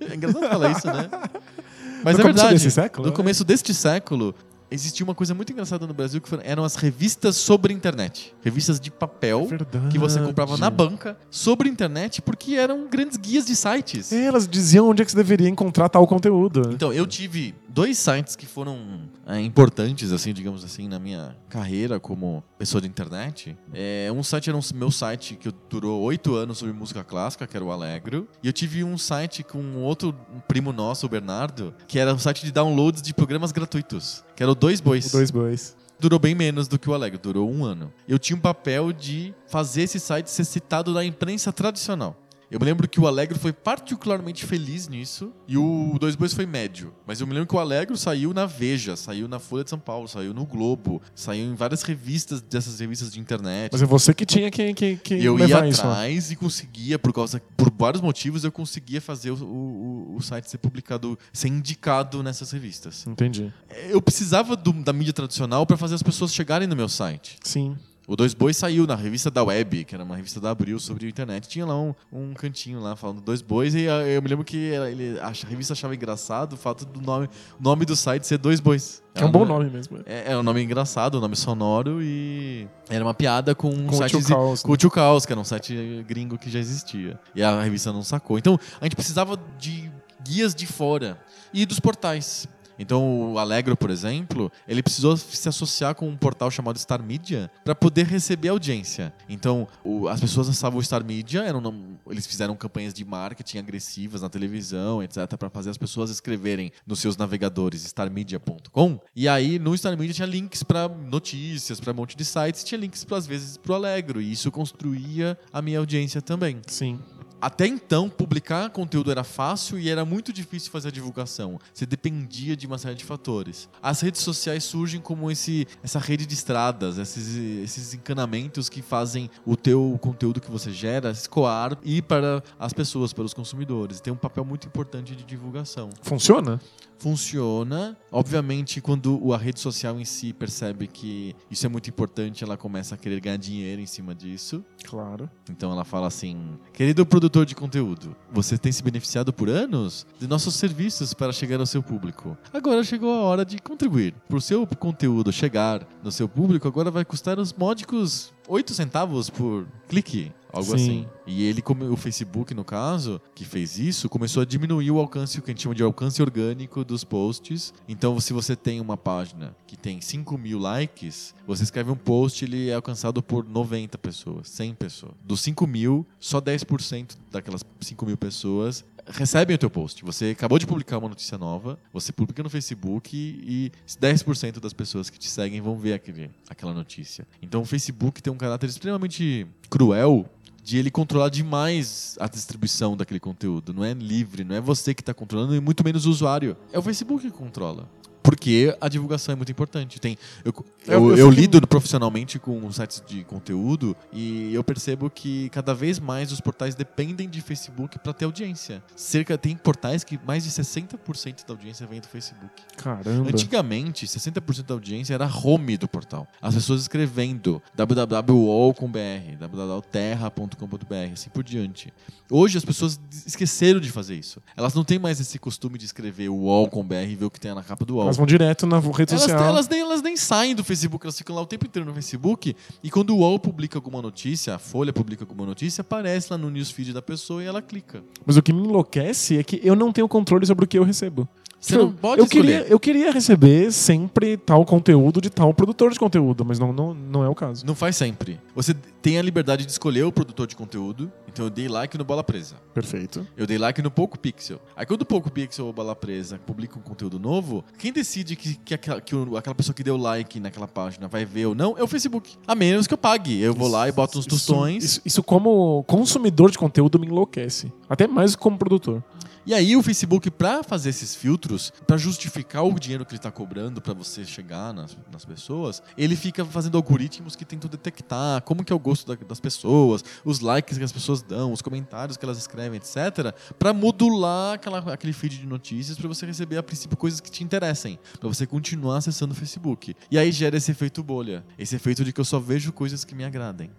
é engraçado falar isso, né? [laughs] Mas No é verdade. desse século, no né? começo deste século, existia uma coisa muito engraçada no Brasil que foram- eram as revistas sobre internet. Revistas de papel Verdade. que você comprava na banca sobre internet porque eram grandes guias de sites. É, Elas diziam onde é que você deveria encontrar tal conteúdo. Então, eu tive dois sites que foram é, importantes, assim, digamos assim, na minha carreira como pessoa de internet. É, um site era um meu site que durou oito anos sobre música clássica, que era o Alegro. E eu tive um site com um outro primo nosso, o Bernardo, que era um site de downloads de programas gratuitos, que era o Dois Bois O Dois Bois. durou bem menos do que o Alegro, durou um ano. Eu tinha um papel de fazer esse site ser citado na imprensa tradicional. Eu me lembro que o Alegro foi particularmente feliz nisso e o Dois Bois foi médio. Mas eu me lembro que o Alegro saiu na Veja, saiu na Folha de São Paulo, saiu no Globo, saiu em várias revistas dessas revistas de internet. Mas é você que tinha que, que, que eu ia levar isso. ó. atrás e conseguia, por causa, por vários motivos, eu conseguia fazer o, o, o site ser publicado, ser indicado nessas revistas. Entendi. Eu precisava do- da mídia tradicional para fazer as pessoas chegarem no meu site. Sim. O Dois Bois saiu na revista da Web, que era uma revista da Abril sobre a internet. Tinha lá um, um cantinho lá falando Dois Bois e ah, eu me lembro que ele, a revista achava engraçado o fato do nome, nome do site ser Dois Bois. É um bom nome mesmo. É, é um nome engraçado, um nome sonoro e era uma piada com um Com site Caos, com né? o Tio Caos, que era um site gringo que já existia. E a revista não sacou. Então, a gente precisava de guias de fora e dos portais. Então, o Alegro, por exemplo, ele precisou se associar com um portal chamado Star Media para poder receber audiência. Então, o- as pessoas acessavam o Star Media, eram, eles fizeram campanhas de marketing agressivas na televisão, etc, para fazer as pessoas escreverem nos seus navegadores starmedia.com. E aí, no Star Media tinha links para notícias, para um monte de sites, tinha links às vezes para o Alegro, e isso construía a minha audiência também Sim. Até então, publicar conteúdo era fácil e era muito difícil fazer a divulgação. Você dependia de uma série de fatores. As redes sociais surgem como esse, essa rede de estradas, esses, esses encanamentos que fazem o teu conteúdo que você gera escoar e ir para as pessoas, para os consumidores. Tem um papel muito importante de divulgação. Funciona? Funciona. Obviamente, quando a rede social em si percebe que isso é muito importante, ela começa a querer ganhar dinheiro em cima disso. Claro. Então ela fala assim: Querido produtor de conteúdo, você tem se beneficiado por anos de nossos serviços para chegar ao seu público. Agora chegou a hora de contribuir. Para o seu conteúdo chegar no seu público, agora vai custar uns módicos 8 centavos por clique. Algo Sim. assim. E ele, o Facebook, no caso, que fez isso, começou a diminuir o alcance, o que a gente chama de alcance orgânico dos posts. Então, se você tem uma página que tem 5 mil likes, você escreve um post, ele é alcançado por 90 pessoas, 100 pessoas. Dos 5 mil, só 10% daquelas 5 mil pessoas recebem o teu post. Você acabou de publicar uma notícia nova, você publica no Facebook e 10% das pessoas que te seguem vão ver aquele, aquela notícia. Então, o Facebook tem um caráter extremamente cruel de ele controlar demais a distribuição daquele conteúdo. Não é livre, não é você que está controlando e muito menos o usuário. É o Facebook que controla. Porque a divulgação é muito importante. Tem, eu, Eu- eu, eu lido profissionalmente com sites de conteúdo e eu percebo que cada vez mais os portais dependem de Facebook para ter audiência. Cerca tem portais que mais de 60% da audiência vem do Facebook. Caramba. Antigamente, 60% da audiência era home do portal. As pessoas escrevendo www.ol.com.br, www.terra.com.br, assim por diante. Hoje as pessoas esqueceram de fazer isso. Elas não têm mais esse costume de escrever o UOL.com.br e ver o que tem na capa do UOL. Elas vão direto na rede Elas, social. elas, nem, elas nem saem do Facebook, elas ficam lá o tempo inteiro no Facebook. E quando o UOL publica alguma notícia, a Folha publica alguma notícia, aparece lá no newsfeed da pessoa e ela clica. Mas o que me enlouquece é que eu não tenho controle sobre o que eu recebo. Você não pode eu escolher. queria, eu queria receber sempre tal conteúdo de tal produtor de conteúdo, mas não, não, não é o caso. Não faz sempre. Você tem a liberdade de escolher o produtor de conteúdo. Então eu dei like no Bola Presa. Perfeito. Eu dei like no Poco Pixel. Aí quando o Poco Pixel ou Bola Presa publica um conteúdo novo, quem decide que, que, aquela, que aquela pessoa que deu like naquela página vai ver ou não é o Facebook. A menos que eu pague. Eu vou lá e boto uns Isso- tostões. Isso, isso como consumidor de conteúdo me enlouquece. Até mais como produtor. E aí o Facebook, pra fazer esses filtros, pra justificar o dinheiro que ele tá cobrando pra você chegar nas, nas pessoas, ele fica fazendo algoritmos que tentam detectar como que é o gosto da- das pessoas, os likes que as pessoas dão, os comentários que elas escrevem, etc, Pra modular aquela, aquele feed de notícias pra você receber a princípio coisas que te interessem, Pra você continuar acessando o Facebook. E aí gera esse efeito bolha, esse efeito de que eu só vejo coisas que me agradem.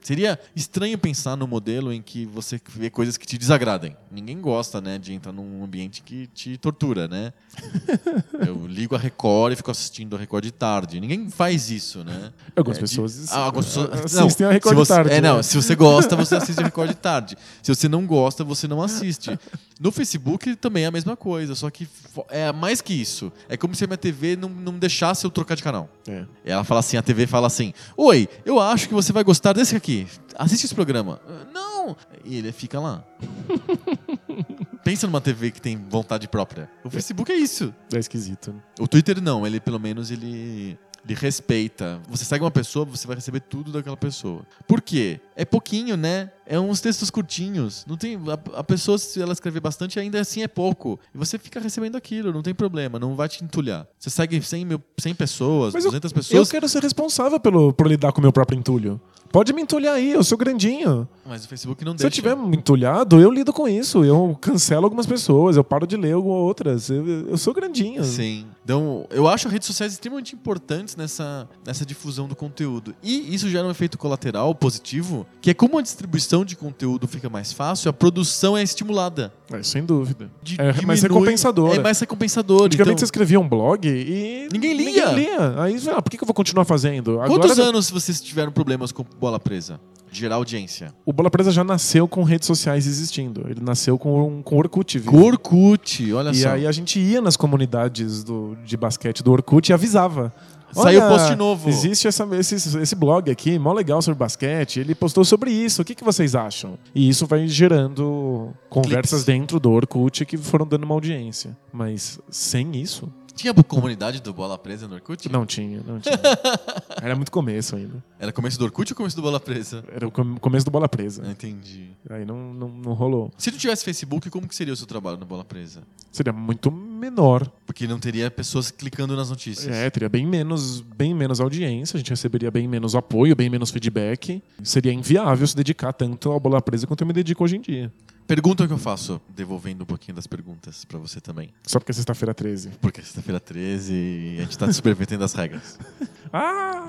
Seria estranho pensar no modelo em que você vê coisas que te desagradem. Ninguém gosta, né, de entrar num ambiente que te tortura, né? [laughs] Eu ligo a Record e fico assistindo a Record de tarde. Ninguém faz isso, né? Algumas É, de- pessoas Ah, algumas pessoas assistem a Record de você- tarde, É, não, né? se você gosta, você [laughs] assiste a Record de tarde. Se você não gosta, você não assiste. No Facebook também é a mesma coisa, só que é mais que isso. É como se a minha TV não, não deixasse eu trocar de canal. É. Ela fala assim, a TV fala assim: Oi, eu acho que você vai gostar desse aqui. Assiste esse programa. "Ah, Não! E ele fica lá. [laughs] Pensa numa TV que tem vontade própria. O Facebook é isso. É esquisito. né? O Twitter não, ele pelo menos ele, ele respeita. Você segue uma pessoa, você vai receber tudo daquela pessoa. Por quê? É pouquinho, né? É uns textos curtinhos. Não tem a, a pessoa se ela escrever bastante ainda assim é pouco. E você fica recebendo aquilo, não tem problema, não vai te entulhar. Você segue 100, mil, 100 pessoas, Mas eu- 200 Eu pessoas, quero ser responsável pelo, por lidar com o meu próprio entulho. Pode me entulhar aí, eu sou grandinho. mas o Facebook não Se eu deixa. tiver entulhado, eu lido com isso. Eu cancelo algumas pessoas, eu paro de ler outras. Eu, eu sou grandinho. Sim. Então, eu acho as redes sociais extremamente importantes nessa, nessa difusão do conteúdo. E isso gera um efeito colateral positivo, que é como a distribuição de conteúdo fica mais fácil, a produção é estimulada. É, sem dúvida. Di- É mais diminui- recompensadora. É mais recompensador. Antigamente Então, você escrevia um blog e. Ninguém lia. lia. Aí, ah, por que eu vou continuar fazendo? quantos anos vocês tiveram problemas com bola presa? De gerar audiência. O Bola Presa já nasceu com redes sociais existindo. Ele nasceu com, com Orkut. vivo. Com Orkut, olha E só. aí a gente ia nas comunidades do, de basquete do Orkut e avisava. Saiu "Olha, post novo." Existe essa- esse, esse blog aqui, mó legal sobre basquete. Ele postou sobre isso. O que, que vocês acham? E isso vai gerando conversas Cliques. dentro do Orkut que foram dando uma audiência. Mas sem isso, Tinha comunidade do Bola Presa no Orkut? não tinha, não tinha. [laughs] Era muito começo ainda. Era começo do Orkut ou começo do Bola Presa? Era o com- começo do Bola Presa. Ah, Entendi. Aí não, não, não rolou. Se não tivesse Facebook, como que seria o seu trabalho no Bola Presa? Seria muito menor. Porque não teria pessoas clicando nas notícias. É, teria bem menos, bem menos audiência, a gente receberia bem menos apoio, bem menos feedback. Seria inviável se dedicar tanto ao bola presa quanto eu me dedico hoje em dia. Pergunta que eu faço, devolvendo um pouquinho das perguntas pra você também. Só porque é sexta-feira 13. Porque é sexta-feira 13 e a gente tá supervertendo as regras. [laughs] Ah!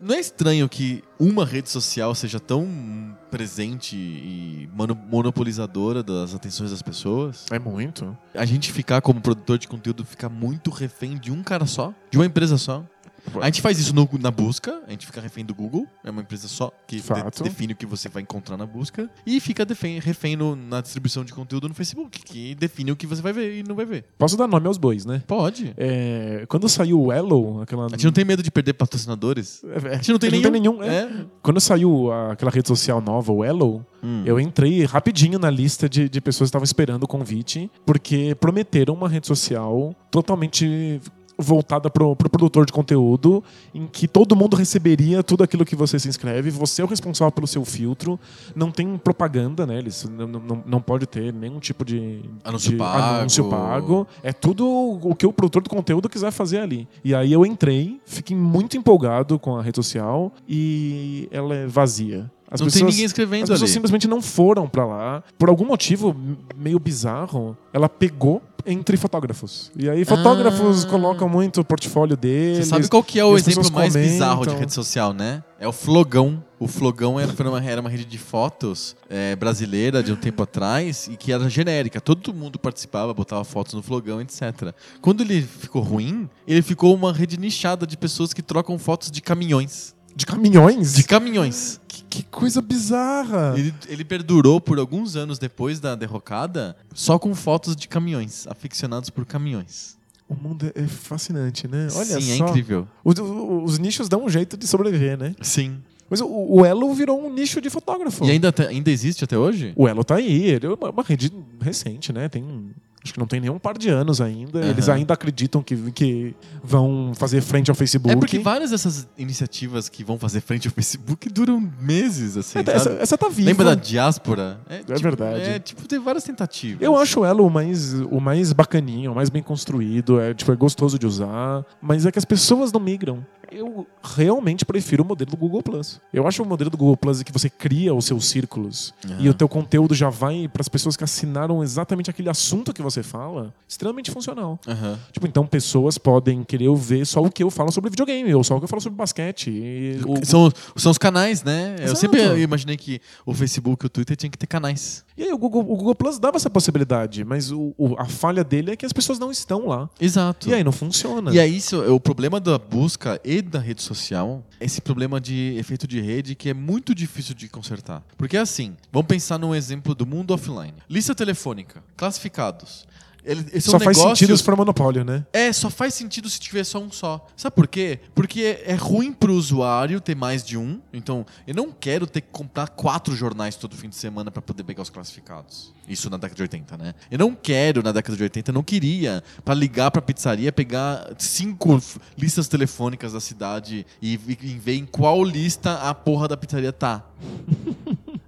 Não é estranho que uma rede social seja tão presente e mono- monopolizadora das atenções das pessoas? É muito. A gente ficar como produtor de conteúdo ficar muito refém de um cara só, de uma empresa só. A gente faz isso no- na busca, a gente fica refém do Google, é uma empresa só que de- define o que você vai encontrar na busca, e fica refém no- na distribuição de conteúdo no Facebook, que define o que você vai ver e não vai ver. Posso dar nome aos bois, né? Pode. É, quando saiu o Ello, aquela. A gente não tem medo de perder patrocinadores. É, A gente não tem nenhum. é. É. Quando saiu aquela rede social nova, o Ello, Hum. eu entrei rapidinho na lista de, de pessoas que estavam esperando o convite, porque prometeram uma rede social totalmente voltada pro, pro produtor de conteúdo, em que todo mundo receberia tudo aquilo que você se inscreve, você é o responsável pelo seu filtro, não tem propaganda, né? Eles não, não, não pode ter nenhum tipo de, Anúncio de pago. anúncio pago. É tudo o que o produtor do conteúdo quiser fazer ali. E aí eu entrei, fiquei muito empolgado com a rede social e ela é vazia. As não tem ninguém escrevendo as pessoas ali. simplesmente não foram pra lá. Por algum motivo meio bizarro, ela pegou. Entre fotógrafos. E aí fotógrafos Ah. colocam muito o portfólio deles. Você sabe qual que é o exemplo mais comentam. bizarro de rede social, né? É o Flogão. O Flogão era, uma, era uma rede de fotos é, brasileira de um tempo atrás e que era genérica. Todo mundo participava, botava fotos no Flogão, etc. Quando ele ficou ruim, ele ficou uma rede nichada de pessoas que trocam fotos de caminhões. De caminhões? De caminhões. Que, coisa bizarra. Ele, ele perdurou por alguns anos depois da derrocada só com fotos de caminhões, aficionados por caminhões. O mundo é é fascinante, né? Olha Sim, só. é incrível. Os, os nichos dão um jeito de sobreviver, né? Sim. Mas o, o Elo virou um nicho de fotógrafo. E ainda, ainda existe até hoje? O Elo tá aí, ele é uma, uma rede recente, né? Tem. Acho que não tem nenhum par de anos ainda. Aham. Eles ainda acreditam que, que vão fazer frente ao Facebook. É porque várias dessas iniciativas que vão fazer frente ao Facebook duram meses, assim. É, essa, essa tá viva. Lembra da diáspora? tipo- verdade. É, tipo, tem várias tentativas. Eu acho o Elo o mais, o mais bacaninho, o mais bem construído, é, tipo, é gostoso de usar, mas é que as pessoas não migram. Eu realmente prefiro o modelo do Google Plus. Eu acho o modelo do Google Plus é que você cria os seus círculos Aham. e o teu conteúdo já vai para as pessoas que assinaram exatamente aquele assunto que você fala, extremamente funcional. Aham. Tipo, então pessoas podem querer ver só o que eu falo sobre videogame, ou só o que eu falo sobre basquete. E o- São, são os canais, né? Eu Exato. sempre imaginei que o Facebook e o Twitter tinham que ter canais. E aí o Google, o Google Plus dava essa possibilidade, mas o- o- a falha dele é que as pessoas não estão lá. Exato. E aí não funciona. E é isso, é o problema da busca e da rede social, esse problema de efeito de rede que é muito difícil de consertar. Porque assim, vamos pensar num exemplo do mundo offline. Lista telefônica, classificados. Ele, Só é um faz negócio- sentido se for monopólio, né? É, só faz sentido se tiver só um só. Sabe por quê? Porque é ruim pro usuário ter mais de um. Então, eu não quero ter que comprar quatro jornais todo fim de semana para poder pegar os classificados. Isso na década de 80, né? Eu não quero, na década de 80, eu não queria, para ligar pra pizzaria, pegar cinco listas telefônicas da cidade e, e ver em qual lista a porra da pizzaria tá. [laughs]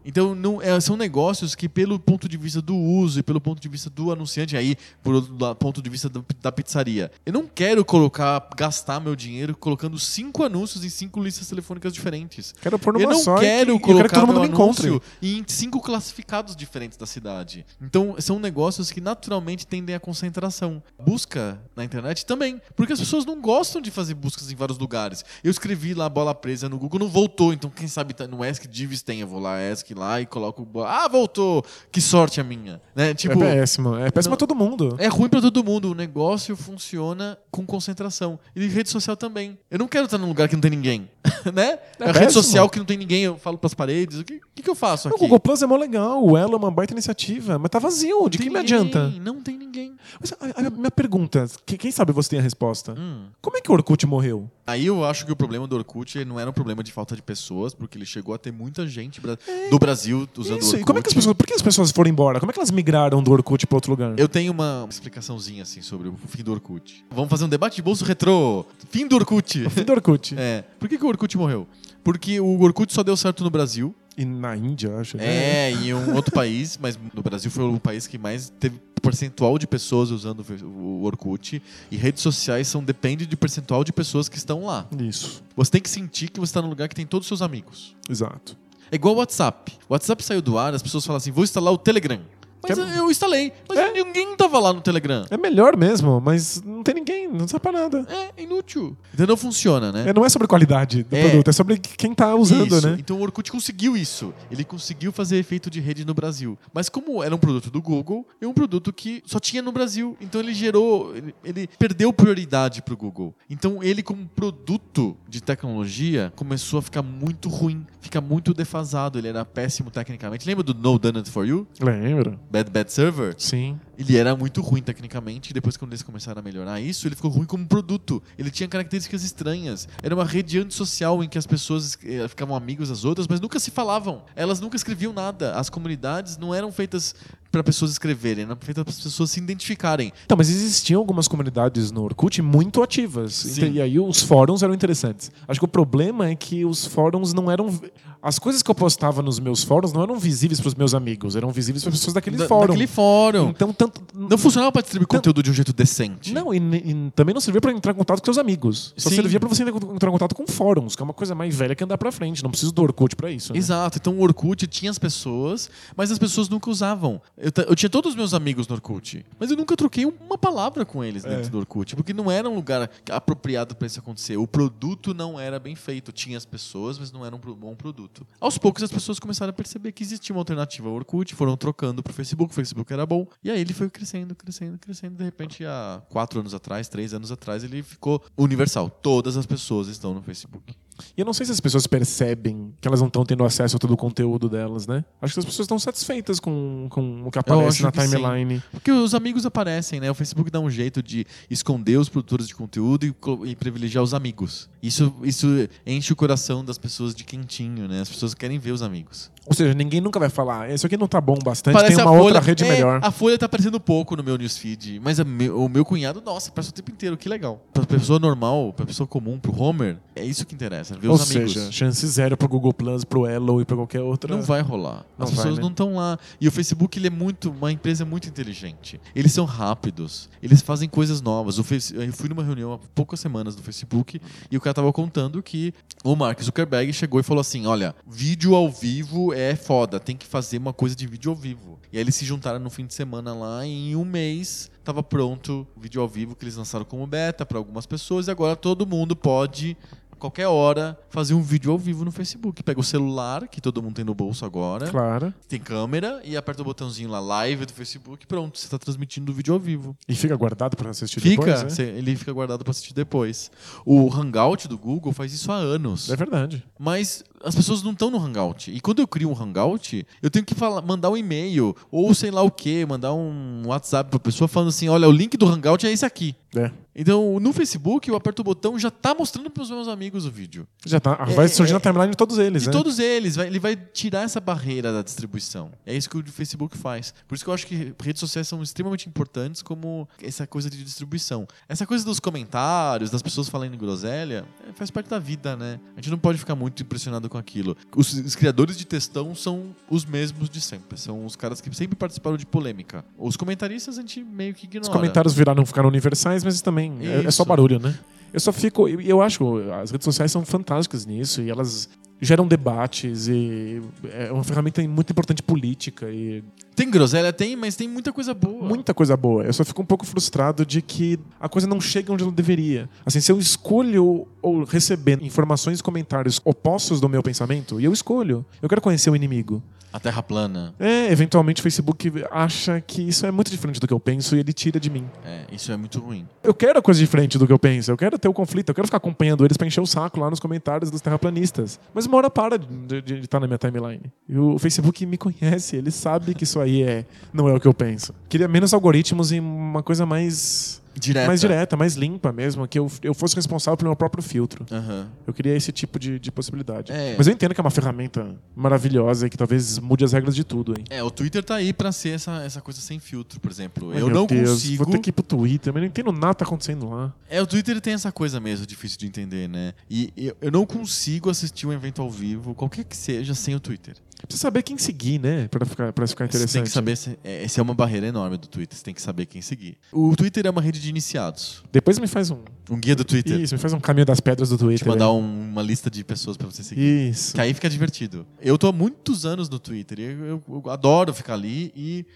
Então, não, é, são negócios que, pelo ponto de vista do uso e pelo ponto de vista do anunciante, aí, por outro la- ponto de vista do- da pizzaria, eu não quero colocar, gastar meu dinheiro colocando cinco anúncios em cinco listas telefônicas diferentes. Quero pôr numa eu não só quero que- e eu colocar quero que todo mundo meu me encontre. anúncio em cinco classificados diferentes da cidade. Então, são negócios que naturalmente tendem à concentração. Busca na internet também, porque as pessoas não gostam de fazer buscas em vários lugares. Eu escrevi lá bola presa no Google, não voltou, então quem sabe tá no Ask Divis tem, eu vou lá, Ask lá e coloco. Ah, voltou! Que sorte a minha. Né? Tipo, é péssimo. É péssimo não- pra todo mundo. é ruim pra todo mundo. O negócio funciona com concentração. E rede social também. Eu não quero estar num lugar que não tem ninguém. [laughs] né? É a rede social que não tem ninguém, eu falo pras paredes. O que, o que, que eu faço O aqui? Google Plus é mó legal, o Elo é uma baita iniciativa, mas tá vazio. De Tem que me ninguém, adianta? Não tem ninguém. Mas a, a minha pergunta, que- quem sabe você tem a resposta. Hum. Como é que o Orkut morreu? Aí eu acho que o problema do Orkut não era um problema de falta de pessoas, porque ele chegou a ter muita gente bra- do Brasil usando o É. Isso, Orkut. e como é que as pessoas, por que as pessoas foram embora? Como é que elas migraram do Orkut pra outro lugar? Eu tenho uma explicaçãozinha assim sobre o fim do Orkut. Vamos fazer um debate de bolso retrô. Fim do Orkut. Fim do Orkut. [laughs] É. Por que, que o Orkut morreu? Porque o Orkut só deu certo no Brasil. E na Índia, acho. né? É, e em um outro país, mas no Brasil foi o país que mais teve percentual de pessoas usando o Orkut. E redes sociais são depende de percentual de pessoas que estão lá. Isso, Você tem que sentir que você está num lugar que tem todos os seus amigos. exato. É igual o WhatsApp. O WhatsApp saiu do ar, as pessoas falam assim: vou instalar o Telegram. Mas é- eu instalei. Mas É. ninguém tava lá no Telegram. É melhor mesmo, mas não tem ninguém, não serve pra nada. É inútil. Então não funciona, né? É, não é sobre qualidade do É. produto, é sobre quem tá usando, Isso. né? Então o Orkut conseguiu isso. Ele conseguiu fazer efeito de rede no Brasil. Mas como era um produto do Google, é um produto que só tinha no Brasil. Então ele gerou, ele, ele perdeu prioridade pro Google. Então ele como produto de tecnologia começou a ficar muito ruim, ficar muito defasado. Ele era péssimo tecnicamente. Lembra do No Done It For You? Lembra? Bad Bad Server? Sim. Ele era muito ruim tecnicamente, e depois quando eles começaram a melhorar isso, ele ficou ruim como produto. Ele tinha características estranhas. Era uma rede antissocial em que as pessoas eh, ficavam amigos das outras, mas nunca se falavam. Elas nunca escreviam nada. As comunidades não eram feitas para pessoas escreverem, eram feitas para as pessoas se identificarem. Então, mas existiam algumas comunidades no Orkut muito ativas. Sim. E aí os fóruns eram interessantes. Acho que o problema é que os fóruns não eram. As coisas que eu postava nos meus fóruns não eram visíveis para os meus amigos, eram visíveis para as pessoas daquele Da- fórum. Daquele fórum. Então, tanto. Não funcionava para distribuir Então- conteúdo de um jeito decente. Não, e, e também não servia para entrar em contato com seus amigos. Só Sim. servia para você entrar em contato com fóruns, que é uma coisa mais velha que andar para frente. Não preciso do Orkut para isso. né? Exato. Então o Orkut tinha as pessoas, mas as pessoas nunca usavam. Eu, eu tinha todos os meus amigos no Orkut, mas eu nunca troquei uma palavra com eles dentro É. do Orkut, porque não era um lugar apropriado pra isso acontecer. O produto não era bem feito. Tinha as pessoas, mas não era um bom produto. Aos poucos as pessoas começaram a perceber que existia uma alternativa ao Orkut, foram trocando pro Facebook, o Facebook era bom, e aí ele foi crescendo, crescendo, crescendo. De repente, há quatro anos atrás, três anos atrás, ele ficou universal. Todas as pessoas estão no Facebook. E eu não sei se as pessoas percebem que elas não estão tendo acesso a todo o conteúdo delas, né? Acho que as pessoas estão satisfeitas com, com o que aparece na que sim. timeline. Porque os amigos aparecem, né? O Facebook dá um jeito de esconder os produtores de conteúdo e, e privilegiar os amigos. Isso, isso enche o coração das pessoas de quentinho, né? As pessoas querem ver os amigos. Ou seja, ninguém nunca vai falar, isso aqui não tá bom bastante, Parece tem uma outra rede é, melhor. A Folha tá aparecendo pouco no meu newsfeed, mas meu- o meu cunhado, nossa, aparece o tempo inteiro, que legal. Pra pessoa normal, pra pessoa comum, pro Homer, é isso que interessa, ver Ou os amigos. seja, chance zero pro Google Plus, pro Elo e pra qualquer outra. Não vai rolar. Não As vai, pessoas né? não estão lá. E o Facebook ele é muito uma empresa muito inteligente. Eles são rápidos. Eles fazem coisas novas. O eu fui numa reunião há poucas semanas do Facebook e o cara tava contando que o Mark Zuckerberg chegou e falou assim: "Olha, vídeo ao vivo é foda, tem que fazer uma coisa de vídeo ao vivo". E aí eles se juntaram no fim de semana lá e em um mês tava pronto o vídeo ao vivo que eles lançaram como beta para algumas pessoas e agora todo mundo pode qualquer hora fazer um vídeo ao vivo no Facebook. Pega o celular, que todo mundo tem no bolso agora, Claro. tem câmera e aperta o botãozinho lá, live do Facebook, pronto, você está transmitindo o vídeo ao vivo. E fica guardado pra assistir Fica, depois, né? cê- ele fica guardado para assistir depois. O Hangout do Google faz isso há anos. É verdade. Mas as pessoas não estão no Hangout. E quando eu crio um Hangout, eu tenho que falar, mandar um e-mail ou sei lá o que, mandar um WhatsApp pra pessoa falando assim: olha, o link do Hangout é esse aqui. É. Então, no Facebook, eu aperto o botão já tá mostrando pros meus amigos o vídeo. Já tá. vai É, surgir é- na timeline de todos eles, De né? todos eles, vai- ele vai tirar essa barreira da distribuição. É isso que o Facebook faz. Por isso que eu acho que redes sociais são extremamente importantes como essa coisa de distribuição. Essa coisa dos comentários, das pessoas falando em groselha, é, faz parte da vida, né? A gente não pode ficar muito impressionado com aquilo. Os, os criadores de textão são os mesmos de sempre. São os caras que sempre participaram de polêmica. Os comentaristas a gente meio que ignora. Os comentários viraram, ficaram universais, mas também é, é só barulho, né? Eu só fico. Eu, eu acho que as redes sociais são fantásticas nisso e elas geram debates e é uma ferramenta muito importante política e Tem groselha? Tem, mas tem muita coisa boa. muita coisa boa. Eu só fico um pouco frustrado de que a coisa não chega onde ela deveria. Assim, se eu escolho ou receber informações e comentários opostos do meu pensamento, e eu escolho, eu quero conhecer o inimigo. A Terra plana. É, eventualmente o Facebook acha que isso é muito diferente do que eu penso e ele tira de mim. É, isso é muito ruim. Eu quero a coisa diferente do que eu penso, eu quero ter o conflito, eu quero ficar acompanhando eles pra encher o saco lá nos comentários dos terraplanistas. Mas uma hora para de, estar na minha timeline. E o Facebook me conhece, ele sabe que isso aí é, não é o que eu penso. Queria menos algoritmos e uma coisa mais, Direta. mais direta, mais limpa mesmo, que eu, eu fosse responsável pelo meu próprio filtro. Aham. Eu queria esse tipo de, de possibilidade. É. Mas eu entendo que é uma ferramenta maravilhosa e que talvez mude as regras de tudo, hein? É, o Twitter tá aí pra ser essa, essa coisa sem filtro, por exemplo. Ai, eu não Deus, consigo. Vou ter que ir pro Twitter, mas não entendo nada que tá acontecendo lá. É, o Twitter tem essa coisa mesmo, difícil de entender, né? E eu, eu não consigo assistir um evento ao vivo, qualquer que seja, sem o Twitter. Precisa saber quem seguir, né? Pra ficar, pra ficar interessante. Você tem que saber se. é, Essa é uma barreira enorme do Twitter, você tem que saber quem seguir. O Twitter é uma rede de iniciados. Depois me faz um. Um guia do Twitter. Isso, me faz um caminho das pedras do Twitter. Te mandar um- uma lista de pessoas pra você seguir. Isso. Que aí fica divertido. Eu tô há muitos anos no Twitter e eu, eu- eu adoro ficar ali e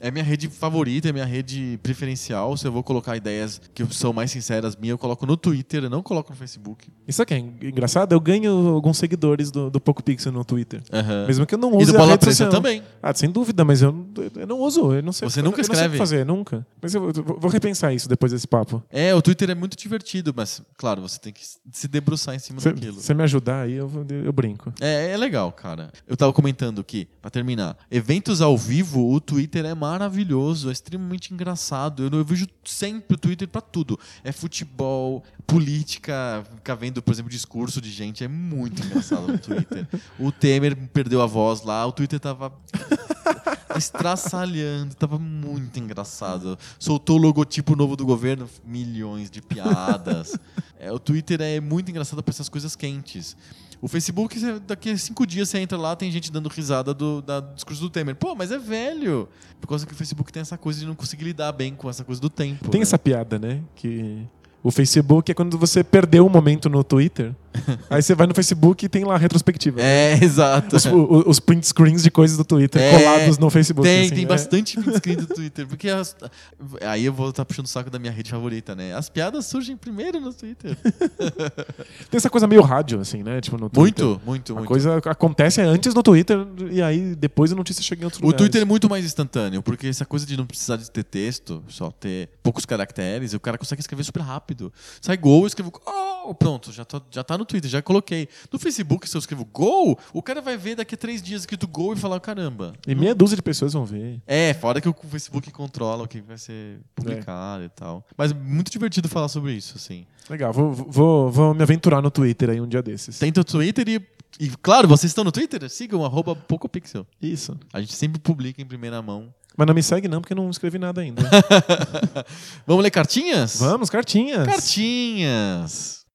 é minha rede favorita, é minha rede preferencial. Se eu vou colocar ideias que são mais sinceras minhas, eu coloco no Twitter, eu não coloco no Facebook. Isso aqui é engraçado, eu ganho alguns seguidores do, do Poco Pixel no Twitter. Aham. Mesmo que eu não E use do a Bola social. também. Ah, sem dúvida, mas eu, eu não uso, eu não sei. Você eu- nunca eu não sei escreve? fazer, nunca. Mas eu, eu vou repensar isso depois desse papo. É, o Twitter é muito divertido, mas, claro, você tem que se debruçar em cima Se daquilo. você me ajudar aí, eu, eu brinco. É, é legal, cara. Eu tava comentando que, pra terminar, eventos ao vivo, o Twitter é maravilhoso, é extremamente engraçado. Eu, eu vejo sempre o Twitter pra tudo. É futebol, política, ficar vendo, por exemplo, discurso de gente, é muito engraçado no Twitter. O Temer perdeu a voz lá, o Twitter tava [laughs] estraçalhando, tava muito engraçado. Soltou o logotipo novo do governo, milhões de piadas. [laughs] É, o Twitter é muito engraçado pra essas coisas quentes. O Facebook, daqui a cinco dias você entra lá, tem gente dando risada do, da- do discurso do Temer. Pô, mas é velho. Por causa que o Facebook tem essa coisa de não conseguir lidar bem com essa coisa do tempo. Tem né? essa piada, né? Que o Facebook é quando você perdeu um momento no Twitter. [laughs] Aí você vai no Facebook e tem lá a retrospectiva. É, exato. Os, o- os print screens de coisas do Twitter É, colados no Facebook. Tem, assim, tem é. bastante print screen do [laughs] Twitter. Porque as- aí eu vou estar puxando o saco da minha rede favorita, né? As piadas surgem primeiro no Twitter. [laughs] Tem essa coisa meio rádio, assim, né? Tipo, no Twitter. Muito, muito, A muito. coisa acontece antes no Twitter e aí depois a notícia chega em outros O lugares. Twitter é muito mais instantâneo, porque essa coisa de não precisar de ter texto, só ter poucos caracteres, o cara consegue escrever super rápido. Sai gol, eu escrevo gol, pronto, já, tô, já tá no Twitter, já coloquei. No Facebook, se eu escrevo gol, o cara vai ver daqui a três dias escrito gol e falar, caramba. E meia dúzia de pessoas vão ver. É, fora que o Facebook controla o que vai ser publicado e tal. Mas muito divertido falar sobre isso, assim. Legal, vou, vou, vou me aventurar no Twitter aí um dia desses. Tem teu Twitter e, e, claro, vocês estão no Twitter? Sigam, arroba PocoPixel. Isso. A gente sempre publica em primeira mão. Mas não me segue não, porque eu não escrevi nada ainda. [laughs] Vamos ler cartinhas? Vamos, cartinhas. Cartinhas.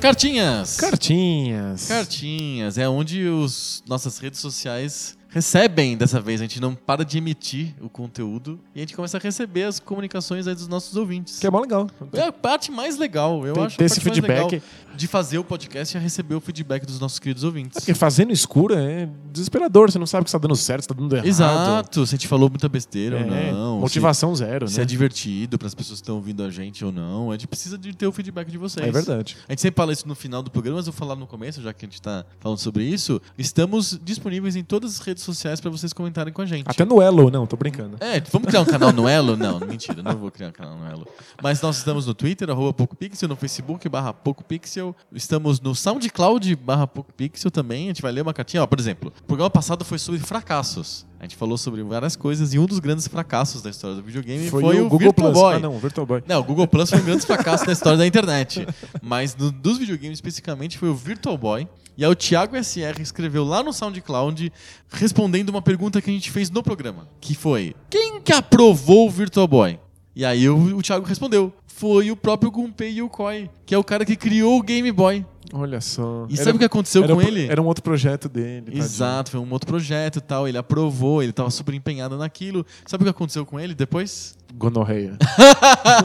Cartinhas. Cartinhas. Cartinhas. É onde os nossas redes sociais recebem dessa vez. A gente não para de emitir o conteúdo e a gente começa a receber as comunicações aí dos nossos ouvintes. Que é mó legal. É a parte mais legal, eu Ter- acho. ter esse feedback. de fazer o podcast é receber o feedback dos nossos queridos ouvintes. É porque fazendo escuro é desesperador. Você não sabe o que está dando certo, se tá dando errado. Exato, se a gente falou muita besteira É, ou não. Motivação zero, Se, né? se é divertido para as pessoas que estão ouvindo a gente ou não. A gente precisa de ter o feedback de vocês. É verdade. A gente sempre fala isso no final do programa, mas eu vou falar no começo, já que a gente tá falando sobre isso. Estamos disponíveis em todas as redes sociais para vocês comentarem com a gente. Até no Elo, não, tô brincando. É, vamos criar um canal no Elo? Não, mentira, não vou criar um canal no Elo. Mas nós estamos no Twitter, arroba PocoPixel, no Facebook, barra PocoPixel. Estamos no SoundCloud, barra PocoPixel também. A gente vai ler uma cartinha. Ó, por exemplo, o programa passado foi sobre fracassos. A gente falou sobre várias coisas e um dos grandes fracassos da história do videogame foi, o, Google Virtual Plus. Boy. Ah, não, o Virtual Boy. Não, o Google Plus foi um grande fracasso na história da internet. Mas no- dos videogames especificamente foi o Virtual Boy. E aí o Thiago SR escreveu lá no SoundCloud respondendo uma pergunta que a gente fez no programa. Que foi, quem que aprovou o Virtual Boy? E aí o, o Thiago respondeu, foi o próprio Gunpei Yokoi, que é o cara que criou o Game Boy. Olha só. E sabe o que aconteceu era com um ele? Era um outro projeto dele. tadinho. Exato, foi um outro projeto e tal. Ele aprovou, ele tava super empenhado naquilo. Sabe o que aconteceu com ele depois? Gonorreia.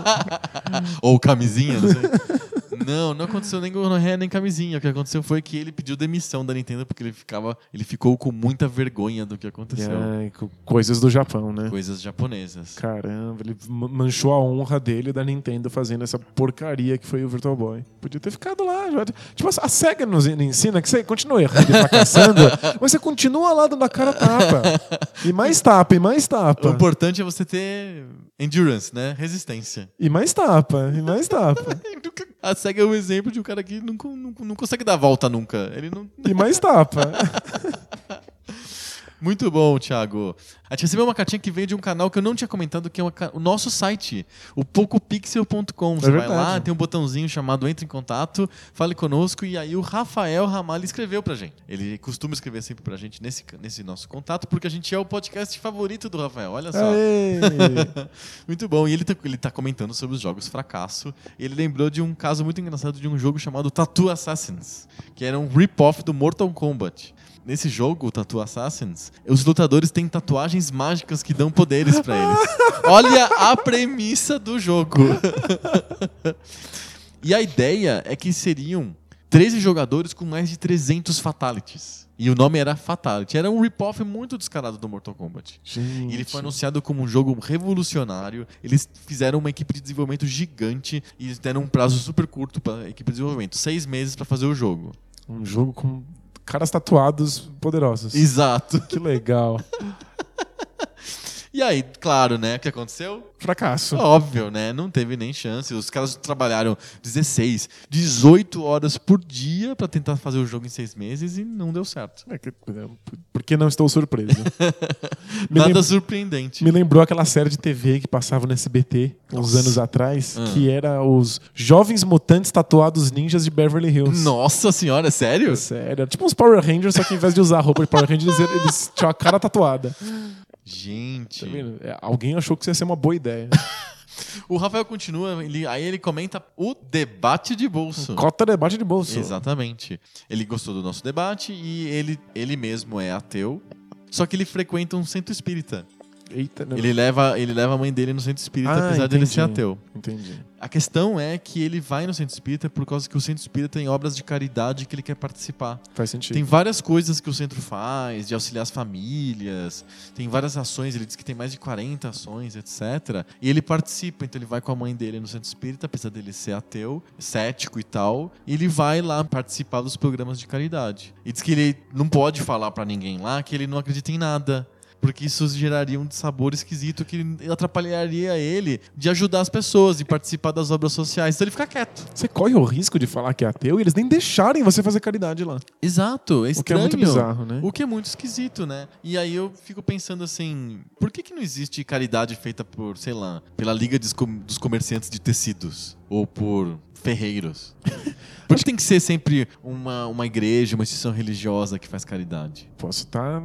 [laughs] Ou camisinha, não sei. Não, não aconteceu nem gonorreia nem camisinha. O que aconteceu foi que ele pediu demissão da Nintendo porque ele ficava, ele ficou com muita vergonha do que aconteceu. Ai, co- coisas do Japão, né? Coisas japonesas. Caramba, ele ma- manchou a honra dele da Nintendo fazendo essa porcaria que foi o Virtual Boy. Podia ter ficado lá. já- Tipo, a SEGA nos ensina que você continua errando e fracassando, [laughs] mas você continua lá dando a cara tapa. E mais tapa, e mais O tapa. importante é você ter endurance, né? Resistência. E mais tapa, e mais tapa. [laughs] A SEGA é um exemplo de um cara que não, não, não consegue dar a volta nunca. Ele não, E mais tapa. [laughs] Muito bom, Thiago. A gente recebeu uma cartinha que veio de um canal que eu não tinha comentado, que é uma o nosso site, o pocopixel.com. Você vai verdade. lá, tem um botãozinho chamado Entre em Contato, fale conosco, e aí o Rafael Ramalho escreveu pra gente. Ele costuma escrever sempre pra gente nesse, nesse nosso contato, porque a gente é o podcast favorito do Rafael. Olha só. [laughs] Muito bom. E ele tá, ele tá comentando sobre os jogos fracasso. Ele lembrou de um caso muito engraçado de um jogo chamado Tattoo Assassins, que era um rip-off do Mortal Kombat. Nesse jogo, o Tattoo Assassins, os lutadores têm tatuagens mágicas que dão poderes pra eles. [laughs] Olha a premissa do jogo. [laughs] e a ideia é que seriam 13 jogadores com mais de 300 fatalities. E o nome era Fatality. Era um rip-off muito descarado do Mortal Kombat. Gente. E ele foi anunciado como um jogo revolucionário. Eles fizeram uma equipe de desenvolvimento gigante e deram um prazo super curto para a equipe de desenvolvimento seis meses para fazer o jogo. Um jogo com caras tatuados poderosos. Exato. Que legal. [laughs] E aí, claro, né? O que aconteceu? Fracasso. Óbvio, né? Não teve nem chance. Os caras trabalharam 16, 18 horas por dia para tentar fazer o jogo em seis meses e não deu certo. É que- Por que não estou surpreso? [laughs] Nada lem- surpreendente. me lembrou aquela série de TV que passava no SBT uns Nossa. anos atrás, Ah. que era os Jovens Mutantes Tatuados Ninjas de Beverly Hills. Nossa senhora, sério? Sério, era tipo uns Power Rangers, só que ao invés de usar roupa de Power Rangers, eles tinham a cara tatuada. [laughs] Gente. Tá? É, Alguém achou que isso ia ser uma boa ideia. [laughs] O Rafael continua, ele- aí ele comenta o debate de bolso. Cota debate de bolso. Exatamente. Ele gostou do nosso debate e ele, ele mesmo é ateu. Só que ele frequenta um centro espírita. Eita, não. Ele leva, ele leva a mãe dele no centro espírita, Ah, apesar de ele ser entendi. ateu. Entendi. A questão é que ele vai no centro espírita por causa que o centro espírita tem obras de caridade que ele quer participar. Faz sentido. Tem várias coisas que o centro faz, de auxiliar as famílias, tem várias ações, ele diz que tem mais de 40 ações, etc. E ele participa, então ele vai com a mãe dele no centro espírita, apesar dele ser ateu, cético e tal, e ele vai lá participar dos programas de caridade. E diz que ele não pode falar pra ninguém lá que ele não acredita em nada. Porque isso geraria um sabor esquisito que atrapalharia ele de ajudar as pessoas e participar das obras sociais. Então ele fica quieto. Você corre o risco de falar que é ateu e eles nem deixarem você fazer caridade lá. Exato, é O que é estranho. muito bizarro, né? O que é muito esquisito, né? E aí eu fico pensando assim, por que, que não existe caridade feita por, sei lá, pela Liga dos Com- dos Comerciantes de Tecidos? Ou por ferreiros? [laughs] Por que tem que ser sempre uma, uma igreja, uma instituição religiosa que faz caridade? Posso estar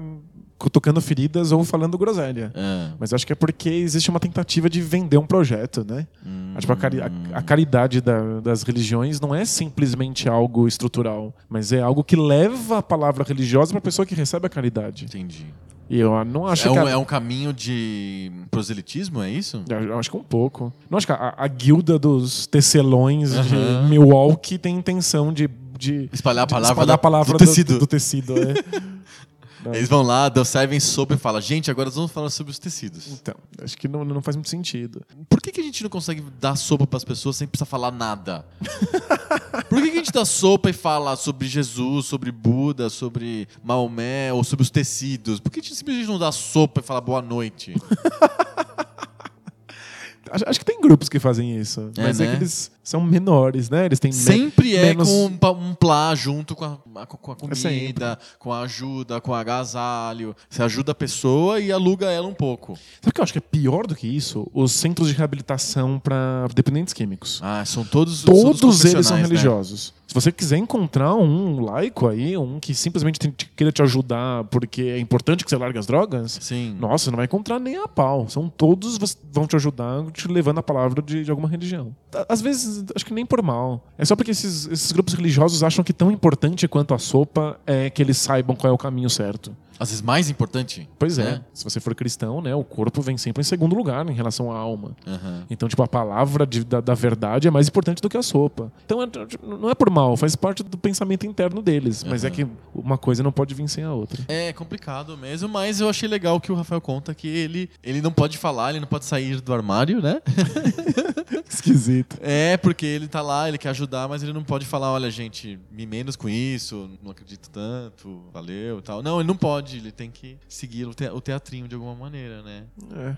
cutucando feridas ou falando groselha. Ah, Mas acho que é porque existe uma tentativa de vender um projeto, né? hum, Tipo, a, cari- a- a caridade da- das religiões não é simplesmente algo estrutural, mas é algo que leva a palavra religiosa para a pessoa que recebe a caridade. Entendi. E eu não acho É que. um, a- é um caminho de proselitismo, é isso? Eu acho que um pouco. Não acho que a, a guilda dos tecelões Aham. de Milwaukee tem intenção de, de Espalhar a de palavra, espalhar da- a palavra do do tecido. Do, tecido é. [laughs] Não. Eles vão lá, servem sopa e falam, gente, agora nós vamos falar sobre os tecidos. Então, acho que não, não faz muito sentido. Por que, que a gente não consegue dar sopa pras pessoas sem precisar falar nada? [laughs] Por que, que a gente dá sopa e fala sobre Jesus, sobre Buda, sobre Maomé ou sobre os tecidos? Por que a gente simplesmente não dá sopa e fala boa noite? [laughs] Acho, acho que tem grupos que fazem isso, É, mas é né? que eles são menores, né? Eles têm Sempre é menos- com um um plá junto com a, com a comida, sempre. com a ajuda, com o agasalho. Você ajuda a pessoa e aluga ela um pouco. Sabe o que eu acho que é pior do que isso? Os centros de reabilitação para dependentes químicos. Ah, são todos são Todos eles são profissionais, né? Se você quiser encontrar um laico aí, um que simplesmente tem- queira te ajudar porque é importante que você largue as drogas, Sim. nossa, você não vai encontrar nem a pau. São todos vão te ajudar te levando a palavra de, de alguma religião. Às vezes, acho que nem por mal. É só porque esses, esses grupos religiosos acham que tão importante quanto a sopa é que eles saibam qual é o caminho certo. Às vezes mais importante. Pois é. né? Se você for cristão, né, o corpo vem sempre em segundo lugar em relação à alma. Aham. Então, tipo, a palavra de- da, da verdade é mais importante do que a sopa. Então, é- não é por mal, faz parte do pensamento interno deles. Mas é que uma coisa não pode vir sem a outra. É complicado mesmo, mas eu achei legal que o Rafael conta que ele, ele não pode falar, ele não pode sair do armário, né? [laughs] Esquisito. É, porque ele tá lá, ele quer ajudar, mas ele não pode falar, olha, gente, me menos com isso, não acredito tanto, valeu e tal. Não, ele não pode, ele tem que seguir o, te- o teatrinho de alguma maneira, né?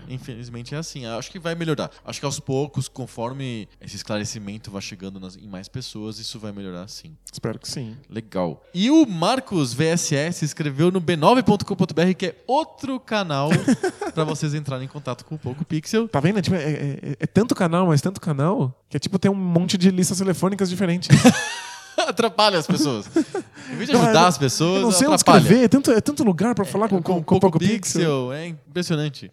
É. Infelizmente é assim. Acho que vai melhorar. Acho que aos poucos, conforme esse esclarecimento vai chegando nas- em mais pessoas, isso vai melhorar sim. Espero que sim. Legal. E o Marcos VSS escreveu no b9.com.br, que é outro canal [laughs] pra vocês entrarem em contato com o Poco Pixel. Tá vendo? É, tipo, é- é- é tanto canal, mas tanto canal, que é tipo ter um monte de listas telefônicas diferentes. [laughs] [laughs] atrapalha as pessoas. Em vez de ajudar eu- as pessoas, Eu não sei atrapalha. escrever, é tanto, é tanto lugar pra falar com, com, com, Poco Poco Pixel. É impressionante.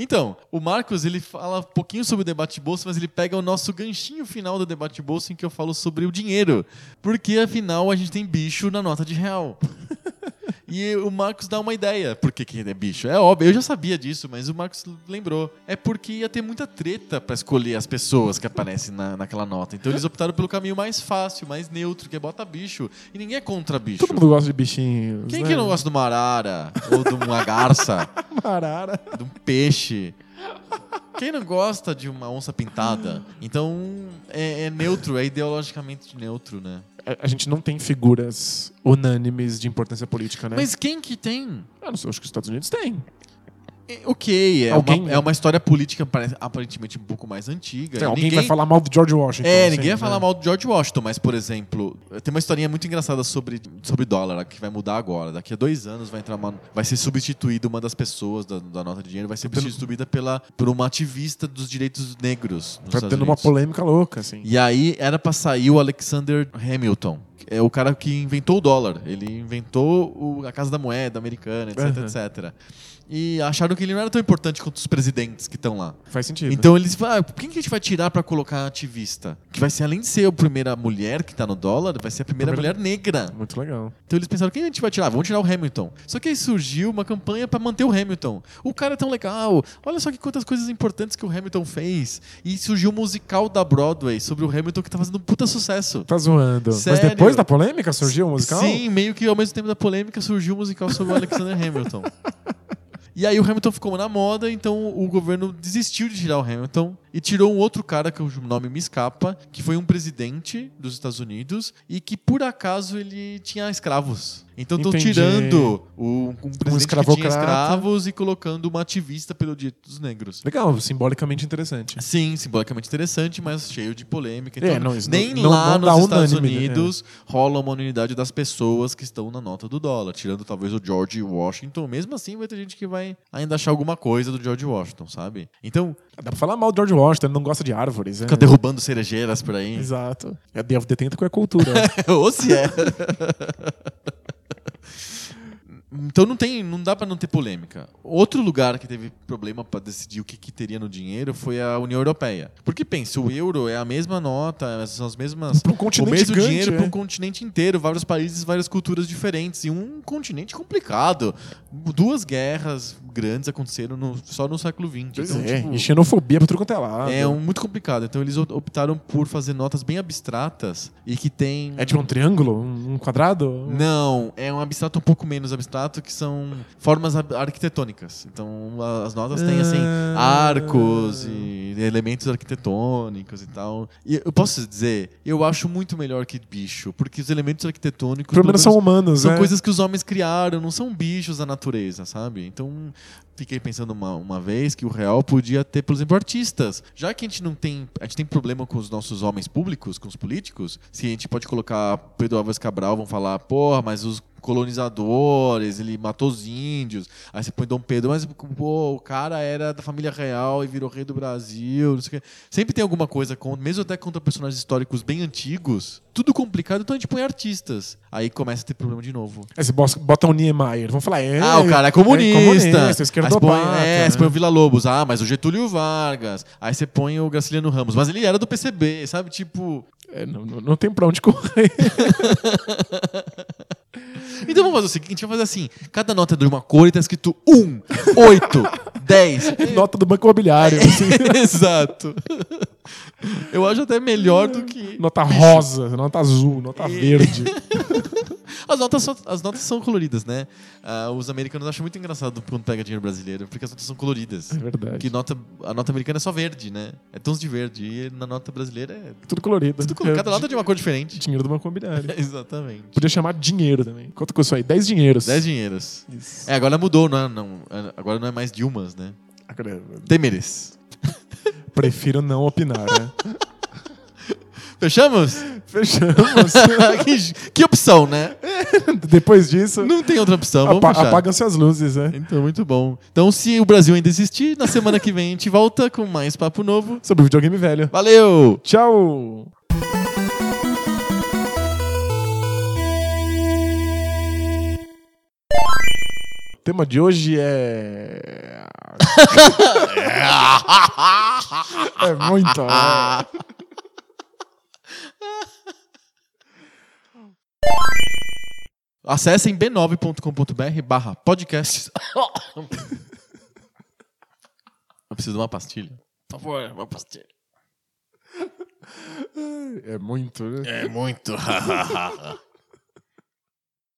Então, o Marcos ele fala um pouquinho sobre o debate bolsa, mas ele pega o nosso ganchinho final do debate bolsa em que eu falo sobre o dinheiro. Porque afinal a gente tem bicho na nota de real. [laughs] E o Marcos dá uma ideia. Por que, que é bicho? É óbvio, eu já sabia disso, mas o Marcos lembrou. É porque ia ter muita treta pra escolher as pessoas que aparecem na, naquela nota. Então eles optaram pelo caminho mais fácil, mais neutro, que é bota bicho. E ninguém é contra bicho. Todo mundo gosta de bichinhos. Quem né? que não gosta de uma arara? Ou de uma garça? [laughs] Arara. de um peixe? Quem não gosta de uma onça pintada? Então é, é neutro, é ideologicamente neutro, né? A, gente não tem figuras unânimes de importância política, né? Mas quem que tem? Eu não sei, acho que os Estados Unidos têm. É, Ok, é, Alguém- uma, é uma história política pare- aparentemente um pouco mais antiga. Tem, alguém Ninguém- vai falar mal do George Washington. É, assim, ninguém vai né? falar mal do George Washington, mas, por exemplo, tem uma historinha muito engraçada sobre, sobre dólar que vai mudar agora. Daqui a dois anos vai entrar uma, vai ser substituída uma das pessoas da, da nota de dinheiro, vai ser Tá substituída pela, por uma ativista dos direitos negros. Tá tendo uma polêmica louca, assim. E aí era pra sair o Alexander Hamilton. É o cara que inventou o dólar. Ele inventou o- a Casa da Moeda americana, etc, Uhum. etc. e acharam que ele não era tão importante quanto os presidentes que estão lá. Faz sentido. Então eles falaram, ah, quem que a gente vai tirar pra colocar ativista? Que vai ser, além de ser a primeira mulher que tá no dólar, vai ser a primeira Primeira- mulher negra. Muito legal. Então eles pensaram, quem a gente vai tirar? Vamos tirar o Hamilton. Só que aí surgiu uma campanha pra manter o Hamilton. O cara é tão legal. Olha só que quantas coisas importantes que o Hamilton fez. E surgiu um musical da Broadway sobre o Hamilton que tá fazendo um puta sucesso. Tá zoando. Sério? Mas depois da polêmica surgiu o musical? Sim, meio que ao mesmo tempo da polêmica surgiu um musical sobre o Alexander Hamilton. [laughs] E aí o Hamilton ficou na moda, então o governo desistiu de tirar o Hamilton e tirou um outro cara, que o nome me escapa, que foi um presidente dos Estados Unidos e que por acaso ele tinha escravos. Então estão tirando o, um presidente que tinha escravos e colocando uma ativista pelo direito dos negros. Legal, simbolicamente interessante. Sim, simbolicamente interessante, mas cheio de polêmica. Então, É, não, nem não- lá não nos Estados unânime, né? Unidos rola uma unidade das pessoas que estão na nota do dólar, tirando talvez o George Washington. Mesmo assim, vai ter gente que vai ainda achar alguma coisa do George Washington, sabe? Então, Dá pra falar mal do George Washington, ele não gosta de árvores. fica É. derrubando cerejeiras por aí. Exato. É of the Tentacle é cultura. [laughs] Ou se é. [laughs] Então não tem, não dá pra não ter polêmica. Outro lugar que teve problema pra decidir o que, que teria no dinheiro foi a União Europeia. Porque pensa, o euro é a mesma nota, são as mesmas um continente o mesmo gigante, dinheiro é. para um continente inteiro, vários países, várias culturas diferentes e um continente complicado. Duas guerras grandes aconteceram no- só no século XX. Então, é, tipo, e xenofobia pra tudo quanto é lado. é um, muito complicado. Então eles op- optaram por fazer notas bem abstratas e que tem É tipo um triângulo? Um quadrado? não, é um abstrato um pouco menos abstrato, que são formas ar- arquitetônicas. Então, as notas têm, assim, Ah. arcos e elementos arquitetônicos e tal. E eu posso dizer, eu acho muito melhor que bicho, porque os elementos arquitetônicos... Pelo menos são humanos, São né? coisas que os homens criaram, não são bichos da natureza, sabe? Então, fiquei pensando uma, uma vez que o real podia ter, por exemplo, artistas. Já que a gente não tem. A gente tem problema com os nossos homens públicos, com os políticos, se a gente pode colocar Pedro Álvares Cabral, vão falar, porra, mas os colonizadores, ele matou os índios. Aí você põe Dom Pedro, mas pô, o cara era da família real e virou rei do Brasil, não sei o quê. Sempre tem alguma coisa contra, mesmo até contra personagens históricos bem antigos, tudo complicado, então a gente põe artistas. Aí começa a ter problema de novo. Aí você bota um Niemeyer, vão falar, é. Ah, o cara é comunista. É comunista, Você põe, é, você põe o né? Vila Lobos. Ah, mas o Getúlio Vargas. Aí você põe o Graciliano Ramos. Mas ele era do PCB, sabe? Tipo. É, não, não, tem pra onde correr. [laughs] Então vamos fazer o seguinte: vamos fazer assim. Cada nota de uma cor e tá escrito 1, 8, 10. Nota do Banco Imobiliário. assim. [laughs] Exato. Eu acho até melhor do que. nota rosa, nota azul, nota verde. [laughs] As notas, são, as notas são coloridas, né? Ah, os americanos acham muito engraçado quando pega dinheiro brasileiro, porque as notas são coloridas. É verdade. Que nota, a nota americana é só verde, né? É tons de verde. E na nota brasileira é Tudo colorido. tudo colorido. Cada É nota é de uma cor diferente. Dinheiro do Banco Imobiliário. Exatamente. Podia chamar dinheiro também. Quanto custou aí? 10 dinheiros. 10 dinheiros. Isso. É, agora mudou, não, é- não, é- agora não é mais Dilmas, né? Temeres. Prefiro não opinar, né? [laughs] Fechamos? Fechamos. [laughs] que, que opção, né? [laughs] Depois disso, Não tem outra opção, vamos apa fechar. apagam-se as luzes, né? Então, muito bom. Então, se o Brasil ainda existir, na semana que vem a gente volta com mais papo novo. Sobre o videogame velho. Valeu! Tchau! O tema de hoje é. [laughs] é muito. é. Acessem b9.com.br barra podcasts. Eu preciso de uma pastilha. Por favor, uma pastilha. É muito, né? É muito. [laughs]